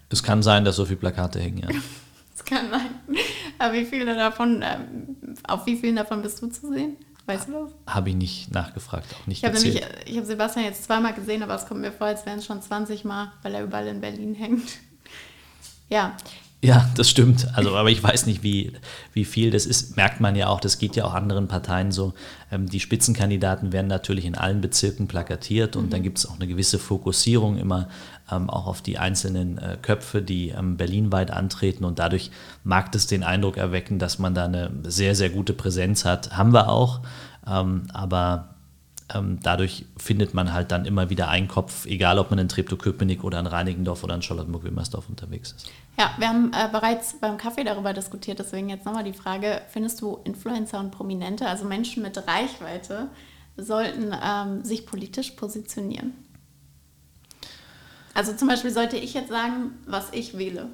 Es kann sein, dass so viele Plakate hängen, ja. Es kann sein. Aber wie viele davon, ähm, auf wie vielen davon bist du zu sehen? Weißt du das? Habe ich nicht nachgefragt, auch nicht Ich habe ich habe Sebastian jetzt zweimal gesehen, aber es kommt mir vor, als wären es schon 20 Mal, weil er überall in Berlin hängt. Ja, Ja, das stimmt. Also, aber ich weiß nicht, wie, wie viel das ist. Merkt man ja auch, das geht ja auch anderen Parteien so. Ähm, die Spitzenkandidaten werden natürlich in allen Bezirken plakatiert und mhm. dann gibt es auch eine gewisse Fokussierung immer ähm, auch auf die einzelnen äh, Köpfe, die ähm, berlinweit antreten und dadurch mag es den Eindruck erwecken, dass man da eine sehr, sehr gute Präsenz hat. Haben wir auch, ähm, aber ähm, dadurch findet man halt dann immer wieder einen Kopf, egal ob man in Treptow-Köpenick oder in Reinigendorf oder in Charlottenburg-Wilmersdorf unterwegs ist. Ja, wir haben äh, bereits beim Kaffee darüber diskutiert, deswegen jetzt nochmal die Frage, findest du Influencer und Prominente, also Menschen mit Reichweite, sollten ähm, sich politisch positionieren? Also zum Beispiel sollte ich jetzt sagen, was ich wähle.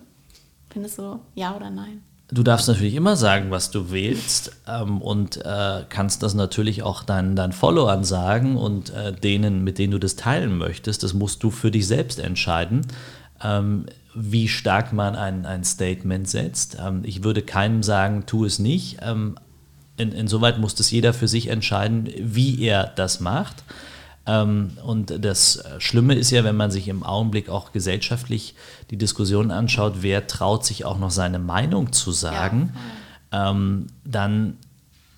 Findest du ja oder nein? Du darfst natürlich immer sagen, was du wählst ähm, und äh, kannst das natürlich auch deinen, deinen Followern sagen und äh, denen, mit denen du das teilen möchtest. Das musst du für dich selbst entscheiden, ähm, wie stark man ein, ein Statement setzt. Ähm, ich würde keinem sagen, tu es nicht. Ähm, in, insoweit muss das jeder für sich entscheiden, wie er das macht. Ähm, und das Schlimme ist ja, wenn man sich im Augenblick auch gesellschaftlich die Diskussion anschaut, wer traut sich auch noch seine Meinung zu sagen, ja. ähm, dann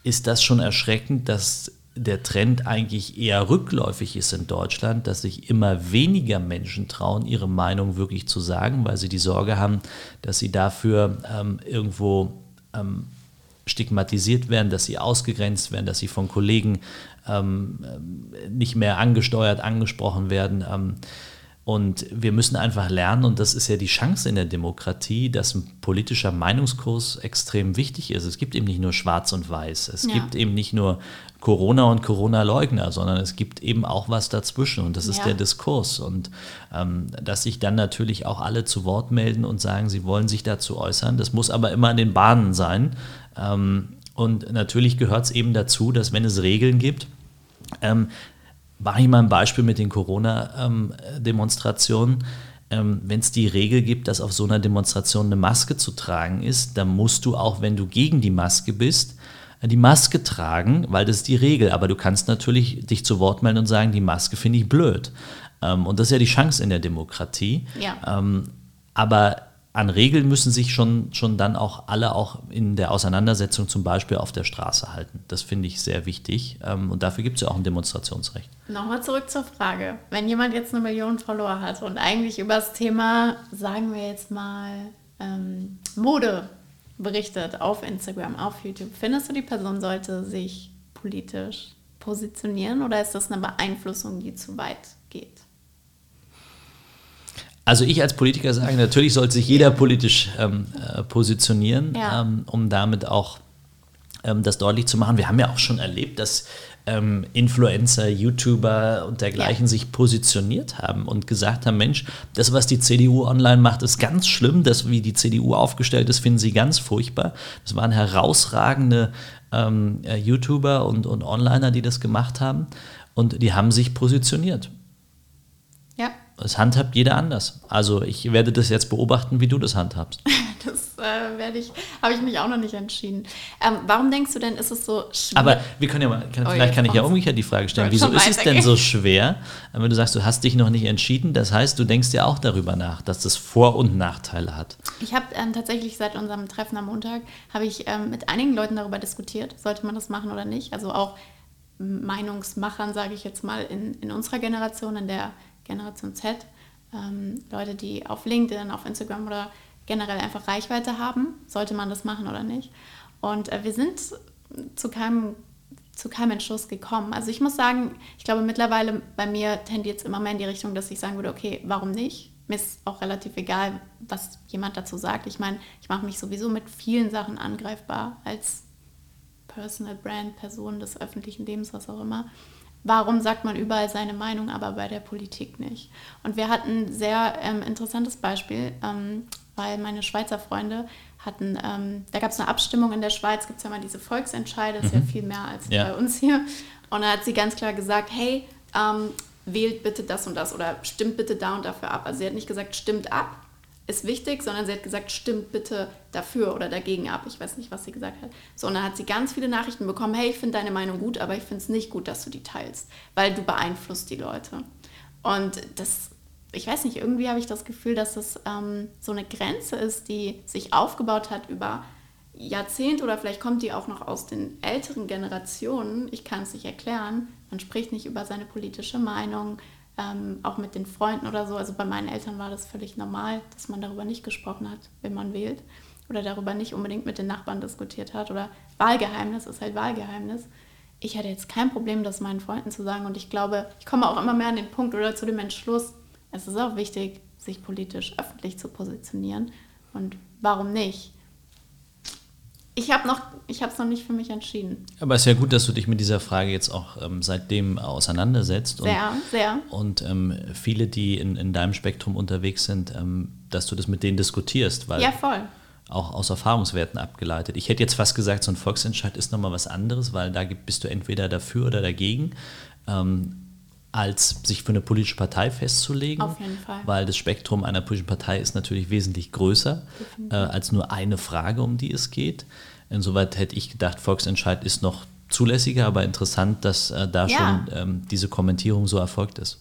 ist das schon erschreckend, dass der Trend eigentlich eher rückläufig ist in Deutschland, dass sich immer weniger Menschen trauen, ihre Meinung wirklich zu sagen, weil sie die Sorge haben, dass sie dafür ähm, irgendwo ähm, stigmatisiert werden, dass sie ausgegrenzt werden, dass sie von Kollegen ähm, nicht mehr angesteuert, angesprochen werden. Ähm, und wir müssen einfach lernen, und das ist ja die Chance in der Demokratie, dass ein politischer Meinungskurs extrem wichtig ist. Es gibt eben nicht nur Schwarz und Weiß, es ja. gibt eben nicht nur Corona und Corona-Leugner, sondern es gibt eben auch was dazwischen und das ist ja. der Diskurs. Und ähm, dass sich dann natürlich auch alle zu Wort melden und sagen, sie wollen sich dazu äußern, das muss aber immer in den Bahnen sein. Ähm, und natürlich gehört es eben dazu, dass wenn es Regeln gibt, ähm, mache ich mal ein Beispiel mit den Corona-Demonstrationen. Ähm, Wenn es die Regel gibt, dass auf so einer Demonstration eine Maske zu tragen ist, dann musst du auch, wenn du gegen die Maske bist, äh, die Maske tragen, weil das ist die Regel. Aber du kannst natürlich dich zu Wort melden und sagen, die Maske finde ich blöd. Ähm, und das ist ja die Chance in der Demokratie. Ja. Ähm, aber an Regeln müssen sich schon, schon dann auch alle auch in der Auseinandersetzung zum Beispiel auf der Straße halten. Das finde ich sehr wichtig ähm, und dafür gibt es ja auch ein Demonstrationsrecht. Nochmal zurück zur Frage. Wenn jemand jetzt eine Million Follower hat und eigentlich über das Thema, sagen wir jetzt mal, ähm, Mode berichtet auf Instagram, auf YouTube, findest du, die Person sollte sich politisch positionieren oder ist das eine Beeinflussung, die zu weit? Also ich als Politiker sage, natürlich sollte sich jeder politisch ähm, äh, positionieren, ja. ähm, um damit auch ähm, das deutlich zu machen. Wir haben ja auch schon erlebt, dass ähm, Influencer, YouTuber und dergleichen ja. sich positioniert haben und gesagt haben, Mensch, das, was die CDU online macht, ist ganz schlimm. Das, wie die CDU aufgestellt ist, finden sie ganz furchtbar. Das waren herausragende ähm, äh, YouTuber und, und Onliner, die das gemacht haben. Und die haben sich positioniert. Das handhabt jeder anders. Also ich werde das jetzt beobachten, wie du das handhabst. das äh, werde ich, habe ich mich auch noch nicht entschieden. Ähm, warum denkst du denn, ist es so schwer? Aber wir können ja mal, kann, oh, vielleicht kann ich ja umgekehrt die Frage stellen. Wieso ist es denn so schwer, wenn du sagst, du hast dich noch nicht entschieden? Das heißt, du denkst ja auch darüber nach, dass das Vor- und Nachteile hat. Ich habe ähm, tatsächlich seit unserem Treffen am Montag, habe ich ähm, mit einigen Leuten darüber diskutiert, sollte man das machen oder nicht. Also auch Meinungsmachern, sage ich jetzt mal, in, in unserer Generation, in der Generation Z, ähm, Leute, die auf LinkedIn, auf Instagram oder generell einfach Reichweite haben, sollte man das machen oder nicht. Und äh, wir sind zu keinem, zu keinem Entschluss gekommen. Also ich muss sagen, ich glaube mittlerweile bei mir tendiert es immer mehr in die Richtung, dass ich sagen würde, okay, warum nicht? Mir ist auch relativ egal, was jemand dazu sagt. Ich meine, ich mache mich sowieso mit vielen Sachen angreifbar als Personal Brand, Person des öffentlichen Lebens, was auch immer. Warum sagt man überall seine Meinung, aber bei der Politik nicht? Und wir hatten ein sehr ähm, interessantes Beispiel, ähm, weil meine Schweizer Freunde hatten, ähm, da gab es eine Abstimmung in der Schweiz, gibt es ja mal diese Volksentscheide, das ist ja mhm. viel mehr als ja. bei uns hier. Und da hat sie ganz klar gesagt, hey, ähm, wählt bitte das und das oder stimmt bitte da und dafür ab. Also sie hat nicht gesagt, stimmt ab, ist wichtig, sondern sie hat gesagt, stimmt bitte dafür oder dagegen ab. Ich weiß nicht, was sie gesagt hat. So, und dann hat sie ganz viele Nachrichten bekommen, hey, ich finde deine Meinung gut, aber ich finde es nicht gut, dass du die teilst, weil du beeinflusst die Leute. Und das ich weiß nicht, irgendwie habe ich das Gefühl, dass es ähm, so eine Grenze ist, die sich aufgebaut hat über Jahrzehnte oder vielleicht kommt die auch noch aus den älteren Generationen. Ich kann es nicht erklären. Man spricht nicht über seine politische Meinung, ähm, auch mit den Freunden oder so. Also bei meinen Eltern war das völlig normal, dass man darüber nicht gesprochen hat, wenn man wählt oder darüber nicht unbedingt mit den Nachbarn diskutiert hat oder Wahlgeheimnis ist halt Wahlgeheimnis. Ich hatte jetzt kein Problem, das meinen Freunden zu sagen und ich glaube, ich komme auch immer mehr an den Punkt oder zu dem Entschluss, es ist auch wichtig, sich politisch öffentlich zu positionieren und warum nicht? Ich habe noch, ich habe es noch nicht für mich entschieden. Aber es ist ja gut, dass du dich mit dieser Frage jetzt auch ähm, seitdem auseinandersetzt. Und, sehr, sehr. Und ähm, viele, die in, in deinem Spektrum unterwegs sind, ähm, dass du das mit denen diskutierst, weil ja, voll. auch aus Erfahrungswerten abgeleitet. Ich hätte jetzt fast gesagt, so ein Volksentscheid ist nochmal was anderes, weil da bist du entweder dafür oder dagegen. Ähm, als sich für eine politische Partei festzulegen. Auf jeden Fall. Weil das Spektrum einer politischen Partei ist natürlich wesentlich größer äh, als nur eine Frage, um die es geht. Insoweit hätte ich gedacht, Volksentscheid ist noch zulässiger, aber interessant, dass äh, da ja. schon ähm, diese Kommentierung so erfolgt ist.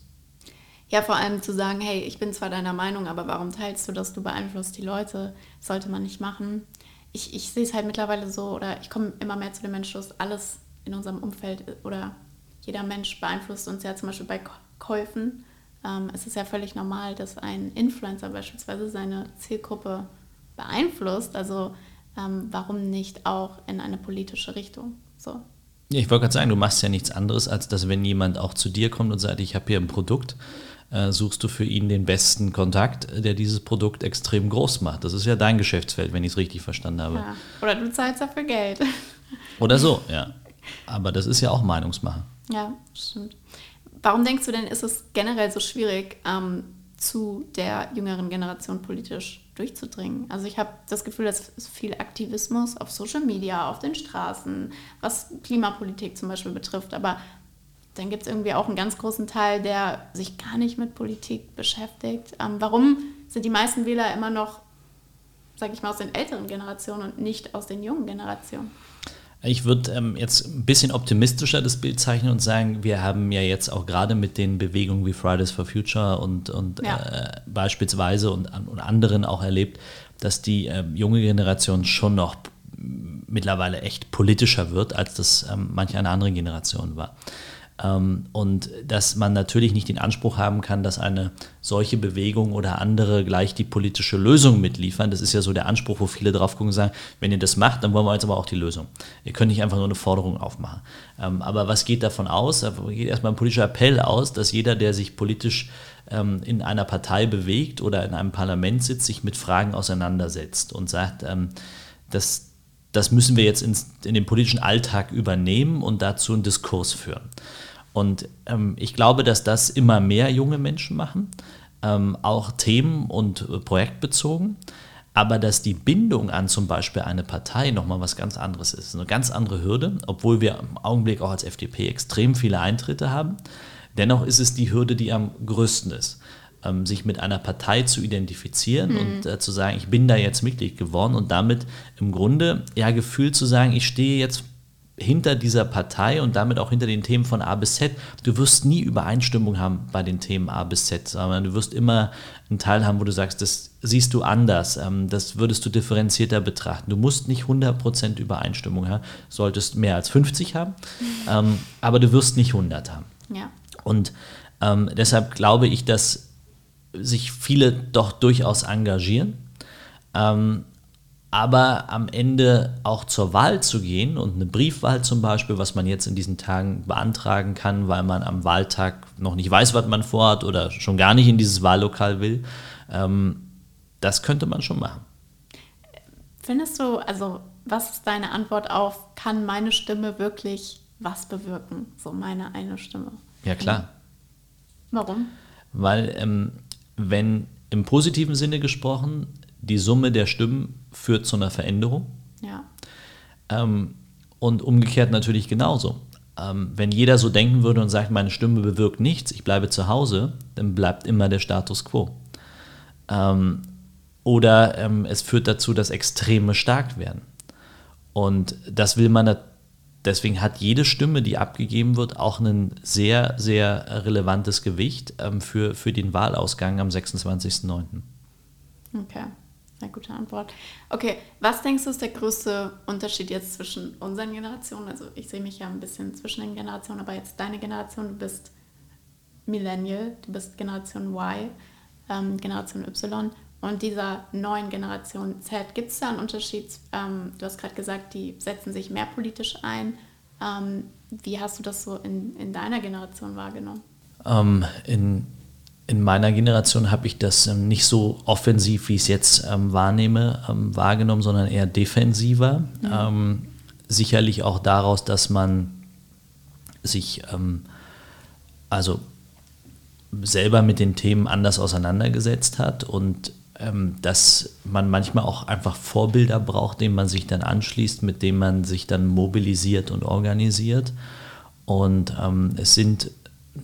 Ja, vor allem zu sagen, hey, ich bin zwar deiner Meinung, aber warum teilst du das? Du beeinflusst die Leute, sollte man nicht machen. Ich, ich sehe es halt mittlerweile so, oder ich komme immer mehr zu dem Entschluss, alles in unserem Umfeld oder jeder Mensch beeinflusst uns ja zum Beispiel bei Käufen. Ähm, es ist ja völlig normal, dass ein Influencer beispielsweise seine Zielgruppe beeinflusst. Also ähm, warum nicht auch in eine politische Richtung? So. Ja, ich wollte gerade sagen, du machst ja nichts anderes, als dass wenn jemand auch zu dir kommt und sagt, ich habe hier ein Produkt, äh, suchst du für ihn den besten Kontakt, der dieses Produkt extrem groß macht. Das ist ja dein Geschäftsfeld, wenn ich es richtig verstanden habe. Ja. Oder du zahlst dafür Geld. Oder so, ja. Aber das ist ja auch Meinungsmache. Ja, stimmt. Warum denkst du denn, ist es generell so schwierig, ähm, zu der jüngeren Generation politisch durchzudringen? Also ich habe das Gefühl, dass viel Aktivismus auf Social Media, auf den Straßen, was Klimapolitik zum Beispiel betrifft, aber dann gibt es irgendwie auch einen ganz großen Teil, der sich gar nicht mit Politik beschäftigt. Ähm, warum sind die meisten Wähler immer noch, sage ich mal, aus den älteren Generationen und nicht aus den jungen Generationen? Ich würde ähm, jetzt ein bisschen optimistischer das Bild zeichnen und sagen, wir haben ja jetzt auch gerade mit den Bewegungen wie Fridays for Future und, und ja. äh, beispielsweise und, und anderen auch erlebt, dass die äh, junge Generation schon noch mittlerweile echt politischer wird, als das ähm, manche eine andere Generation war. Ähm, und dass man natürlich nicht den Anspruch haben kann, dass eine solche Bewegung oder andere gleich die politische Lösung mitliefern. Das ist ja so der Anspruch, wo viele drauf gucken und sagen, wenn ihr das macht, dann wollen wir jetzt aber auch die Lösung. Ihr könnt nicht einfach nur eine Forderung aufmachen. Ähm, aber was geht davon aus? Da geht erstmal ein politischer Appell aus, dass jeder, der sich politisch ähm, in einer Partei bewegt oder in einem Parlament sitzt, sich mit Fragen auseinandersetzt und sagt, dass das müssen wir jetzt ins, in den politischen Alltag übernehmen und dazu einen Diskurs führen. Und ähm, ich glaube, dass das immer mehr junge Menschen machen, ähm, auch themen- und äh, projektbezogen. Aber dass die Bindung an zum Beispiel eine Partei nochmal was ganz anderes ist. Eine ganz andere Hürde, obwohl wir im Augenblick auch als FDP extrem viele Eintritte haben. Dennoch ist es die Hürde, die am größten ist. Ähm, sich mit einer Partei zu identifizieren mhm. und äh, zu sagen, ich bin da jetzt Mitglied geworden und damit im Grunde ja gefühlt zu sagen, ich stehe jetzt hinter dieser Partei und damit auch hinter den Themen von A bis Z. Du wirst nie Übereinstimmung haben bei den Themen A bis Z, sondern du wirst immer einen Teil haben, wo du sagst, das siehst du anders, ähm, das würdest du differenzierter betrachten. Du musst nicht 100% Übereinstimmung haben, solltest mehr als 50 haben, ähm, aber du wirst nicht 100 haben. Ja. Und ähm, deshalb glaube ich, dass sich viele doch durchaus engagieren. Ähm, aber am Ende auch zur Wahl zu gehen und eine Briefwahl zum Beispiel, was man jetzt in diesen Tagen beantragen kann, weil man am Wahltag noch nicht weiß, was man vorhat oder schon gar nicht in dieses Wahllokal will, ähm, das könnte man schon machen. Findest du, also was ist deine Antwort auf, kann meine Stimme wirklich was bewirken? So meine eine Stimme. Ja klar. Warum? Weil ähm, wenn im positiven Sinne gesprochen die Summe der Stimmen führt zu einer Veränderung. Ja. Ähm, und umgekehrt natürlich genauso. Ähm, wenn jeder so denken würde und sagt, meine Stimme bewirkt nichts, ich bleibe zu Hause, dann bleibt immer der Status quo. Ähm, oder ähm, es führt dazu, dass Extreme stark werden. Und das will man deswegen hat jede Stimme, die abgegeben wird, auch ein sehr, sehr relevantes Gewicht ähm, für, für den Wahlausgang am 26.09. Okay, sehr gute Antwort. Okay, was denkst du ist der größte Unterschied jetzt zwischen unseren Generationen? Also ich sehe mich ja ein bisschen zwischen den Generationen, aber jetzt deine Generation, du bist Millennial, du bist Generation Y, ähm, Generation Y und dieser neuen Generation Z. Gibt es da einen Unterschied? Ähm, du hast gerade gesagt, die setzen sich mehr politisch ein. Ähm, wie hast du das so in, in deiner Generation wahrgenommen? Ähm, in, in meiner Generation habe ich das ähm, nicht so offensiv, wie ich es jetzt ähm, wahrnehme, ähm, wahrgenommen, sondern eher defensiver. Mhm. sicherlich auch daraus, dass man sich also selber mit den Themen anders auseinandergesetzt hat und dass man manchmal auch einfach Vorbilder braucht, denen man sich dann anschließt, mit denen man sich dann mobilisiert und organisiert. Und ähm, es sind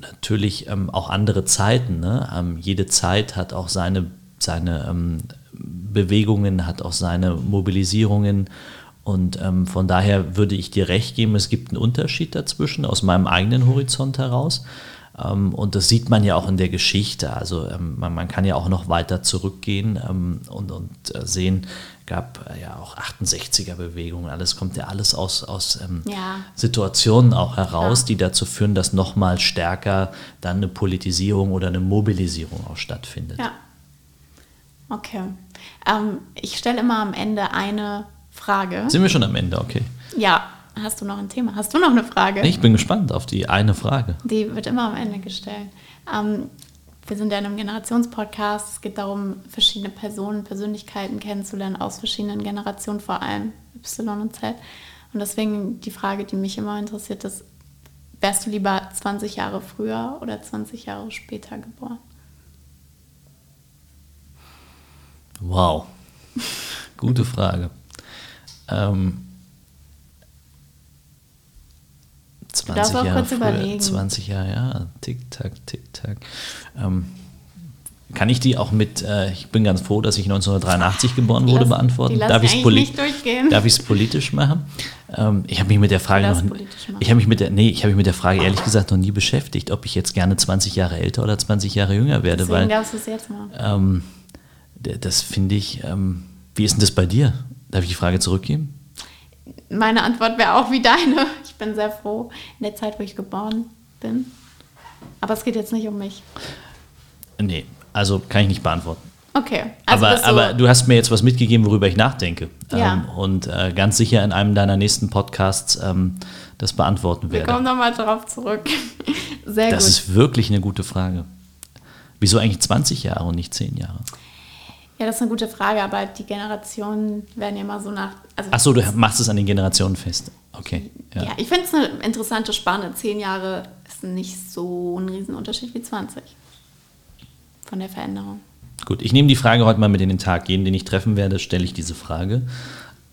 natürlich ähm, auch andere Zeiten. Ne? Ähm, jede Zeit hat auch seine, seine ähm, Bewegungen, hat auch seine Mobilisierungen. Und ähm, von daher würde ich dir recht geben, es gibt einen Unterschied dazwischen aus meinem eigenen Horizont heraus. Ähm, und das sieht man ja auch in der Geschichte. Also ähm, man, man kann ja auch noch weiter zurückgehen ähm, und, und äh, sehen, gab äh, ja auch 68er-Bewegungen, alles kommt ja alles aus, aus ähm, ja. Situationen auch heraus, ja. die dazu führen, dass nochmal stärker dann eine Politisierung oder eine Mobilisierung auch stattfindet. Ja. Okay. Ähm, ich stelle immer am Ende eine Frage. Sind wir schon am Ende, okay. Ja, Hast du noch ein Thema? Hast du noch eine Frage? Ich bin gespannt auf die eine Frage. Die wird immer am Ende gestellt. Ähm, wir sind ja in einem Generationspodcast. Es geht darum, verschiedene Personen, Persönlichkeiten kennenzulernen aus verschiedenen Generationen, vor allem Y und Z. Und deswegen die Frage, die mich immer interessiert, ist, wärst du lieber 20 Jahre früher oder 20 Jahre später geboren? Wow, gute Frage. Ähm, 20 Jahre kurz früher, überlegen. 20 Jahre, ja, tick, tack, tick, tack. Ähm, kann ich die auch mit, äh, ich bin ganz froh, dass ich 1983 geboren wurde, lass, beantworten? Darf ich es politisch machen? Ähm, ich habe mich mit der Frage noch, ich habe mich mit der, nee, ich habe mich mit der Frage ehrlich gesagt noch nie beschäftigt, ob ich jetzt gerne 20 Jahre älter oder 20 Jahre jünger werde. Deswegen weil, darfst du es jetzt machen. Ähm, das finde ich, ähm, wie ist denn das bei dir? Darf ich die Frage zurückgeben? Meine Antwort wäre auch wie deine. Ich bin sehr froh in der Zeit, wo ich geboren bin. Aber es geht jetzt nicht um mich. Nee, also kann ich nicht beantworten. Okay. Also aber, du aber du hast mir jetzt was mitgegeben, worüber ich nachdenke. Ja. Ähm, und äh, ganz sicher in einem deiner nächsten Podcasts ähm, das beantworten werde. Wir kommen nochmal darauf zurück. Sehr das gut. ist wirklich eine gute Frage. Wieso eigentlich 20 Jahre und nicht 10 Jahre? Ja, das ist eine gute Frage, aber die Generationen werden ja immer so nach. Also Ach so, du machst es an den Generationen fest. Okay. Ja, ja ich finde es eine interessante Spanne. Zehn Jahre ist nicht so ein Riesenunterschied wie 20 von der Veränderung. Gut, ich nehme die Frage heute mal mit in den Tag. Jeden, den ich treffen werde, stelle ich diese Frage,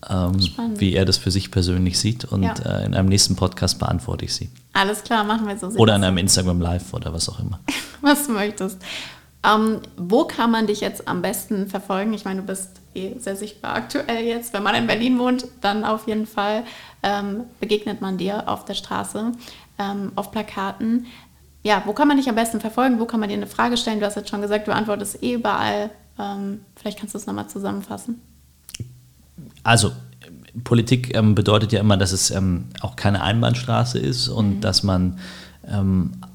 ähm, wie er das für sich persönlich sieht. Und ja. äh, in einem nächsten Podcast beantworte ich sie. Alles klar, machen wir so. Oder in einem Instagram Live oder was auch immer. was du möchtest. Ähm, wo kann man dich jetzt am besten verfolgen? Ich meine, du bist eh sehr sichtbar aktuell jetzt. Wenn man in Berlin wohnt, dann auf jeden Fall ähm, begegnet man dir auf der Straße, ähm, auf Plakaten. Ja, wo kann man dich am besten verfolgen? Wo kann man dir eine Frage stellen? Du hast jetzt schon gesagt, du antwortest eh überall. Ähm, vielleicht kannst du es nochmal zusammenfassen. Also, Politik ähm, bedeutet ja immer, dass es ähm, auch keine Einbahnstraße ist und mhm. dass man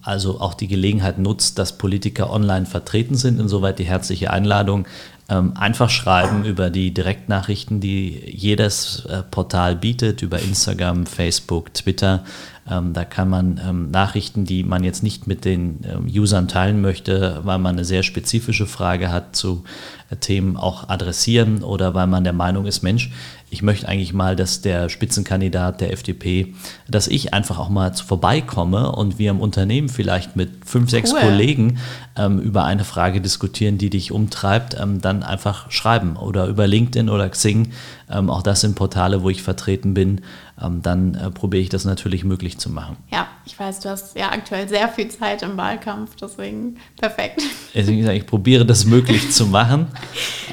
also auch die Gelegenheit nutzt, dass Politiker online vertreten sind. Insoweit die herzliche Einladung. Ähm, einfach schreiben über die Direktnachrichten, die jedes äh, Portal bietet, über Instagram, Facebook, Twitter. Ähm, da kann man Nachrichten, die man jetzt nicht mit den Usern teilen möchte, weil man eine sehr spezifische Frage hat zu äh, Themen auch adressieren oder weil man der Meinung ist, Mensch, ich möchte eigentlich mal, dass der Spitzenkandidat der FDP, dass ich einfach auch mal vorbeikomme und wir im Unternehmen vielleicht mit fünf, sechs cool. Kollegen ähm, über eine Frage diskutieren, die dich umtreibt, ähm, dann einfach schreiben oder über LinkedIn oder Xing. Ähm, auch das sind Portale, wo ich vertreten bin. Ähm, dann äh, probiere ich das natürlich möglich zu machen. Ja, ich weiß, du hast ja aktuell sehr viel Zeit im Wahlkampf, deswegen perfekt. Also, ich probiere das möglich zu machen.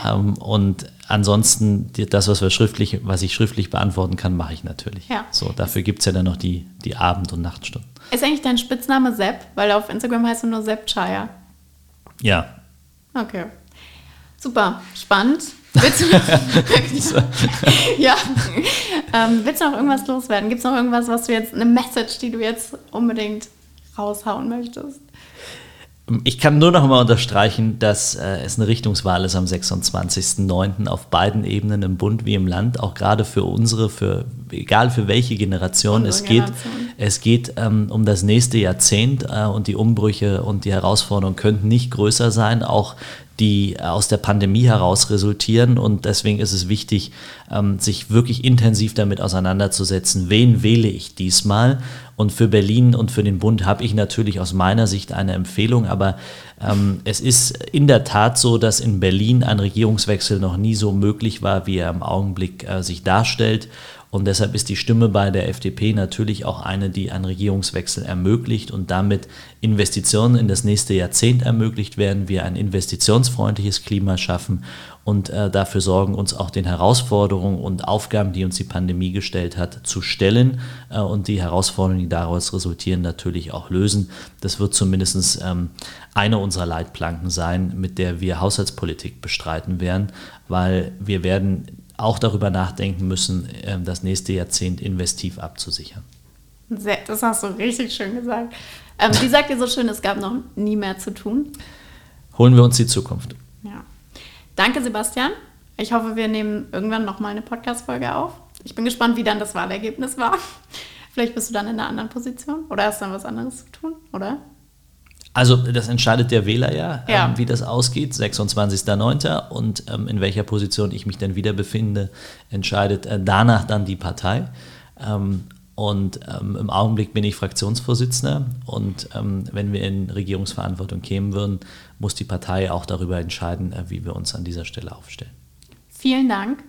Ähm, und ansonsten das, was, wir schriftlich, was ich schriftlich beantworten kann, mache ich natürlich. Ja. So, dafür gibt es ja dann noch die, die Abend- und Nachtstunden. Ist eigentlich dein Spitzname Sepp? Weil auf Instagram heißt du nur Sepp Chaya. Ja. Okay. Super, spannend. Willst du noch, ja. Ähm, willst du noch irgendwas loswerden? Gibt es noch irgendwas, was du jetzt, eine Message, die du jetzt unbedingt raushauen möchtest? Ich kann nur noch mal unterstreichen, dass äh, es eine Richtungswahl ist am 26.09. auf beiden Ebenen im Bund wie im Land, auch gerade für unsere, für egal für welche Generation. es geht, es geht ähm, um das nächste Jahrzehnt äh, und die Umbrüche und die Herausforderungen könnten nicht größer sein. Auch die aus der Pandemie heraus resultieren. Und deswegen ist es wichtig, ähm, sich wirklich intensiv damit auseinanderzusetzen, wen wähle ich diesmal. Und für Berlin und für den Bund habe ich natürlich aus meiner Sicht eine Empfehlung, aber ähm, es ist in der Tat so, dass in Berlin ein Regierungswechsel noch nie so möglich war, wie er im Augenblick äh, sich darstellt. Und deshalb ist die Stimme bei der FDP natürlich auch eine, die einen Regierungswechsel ermöglicht und damit Investitionen in das nächste Jahrzehnt ermöglicht werden, wir ein investitionsfreundliches Klima schaffen und äh, dafür sorgen, uns auch den Herausforderungen und Aufgaben, die uns die Pandemie gestellt hat, zu stellen äh, und die Herausforderungen, die daraus resultieren, natürlich auch lösen. Das wird zumindest ähm, eine unserer Leitplanken sein, mit der wir Haushaltspolitik bestreiten werden, weil wir werden auch darüber nachdenken müssen, ähm, das nächste Jahrzehnt investiv abzusichern. Sehr, das hast du richtig schön gesagt. Ähm, wie sagt ihr so schön, es gab noch nie mehr zu tun? Holen wir uns die Zukunft. Ja. Danke, Sebastian. Ich hoffe, wir nehmen irgendwann nochmal eine Podcast-Folge auf. Ich bin gespannt, wie dann das Wahlergebnis war. Vielleicht bist du dann in einer anderen Position oder hast dann was anderes zu tun, oder? Also das entscheidet der Wähler ja, ja. Ähm, wie das ausgeht, 26.09. Und ähm, in welcher Position ich mich dann wieder befinde, entscheidet äh, danach dann die Partei. Ähm, und ähm, im Augenblick bin ich Fraktionsvorsitzender. Und ähm, wenn wir in Regierungsverantwortung kämen würden, muss die Partei auch darüber entscheiden, äh, wie wir uns an dieser Stelle aufstellen. Vielen Dank.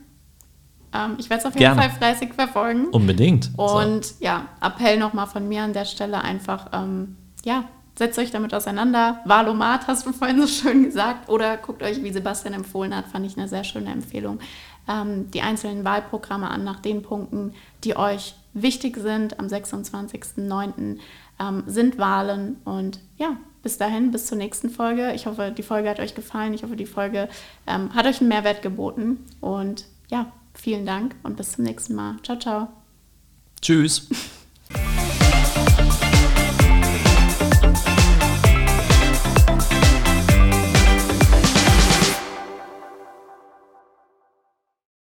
Ähm, ich werde es auf jeden Gerne. Fall fleißig verfolgen. Unbedingt. Und so. ja, Appell nochmal von mir an der Stelle einfach, ja, Setzt euch damit auseinander. Valomat hast du vorhin so schön gesagt. Oder guckt euch, wie Sebastian empfohlen hat, fand ich eine sehr schöne Empfehlung, ähm, die einzelnen Wahlprogramme an nach den Punkten, die euch wichtig sind. Am 26.09. Ähm, sind Wahlen. Und ja, bis dahin, bis zur nächsten Folge. Ich hoffe, die Folge hat euch gefallen. Ich hoffe, die Folge ähm, hat euch einen Mehrwert geboten. Und ja, vielen Dank und bis zum nächsten Mal. Ciao, ciao. Tschüss.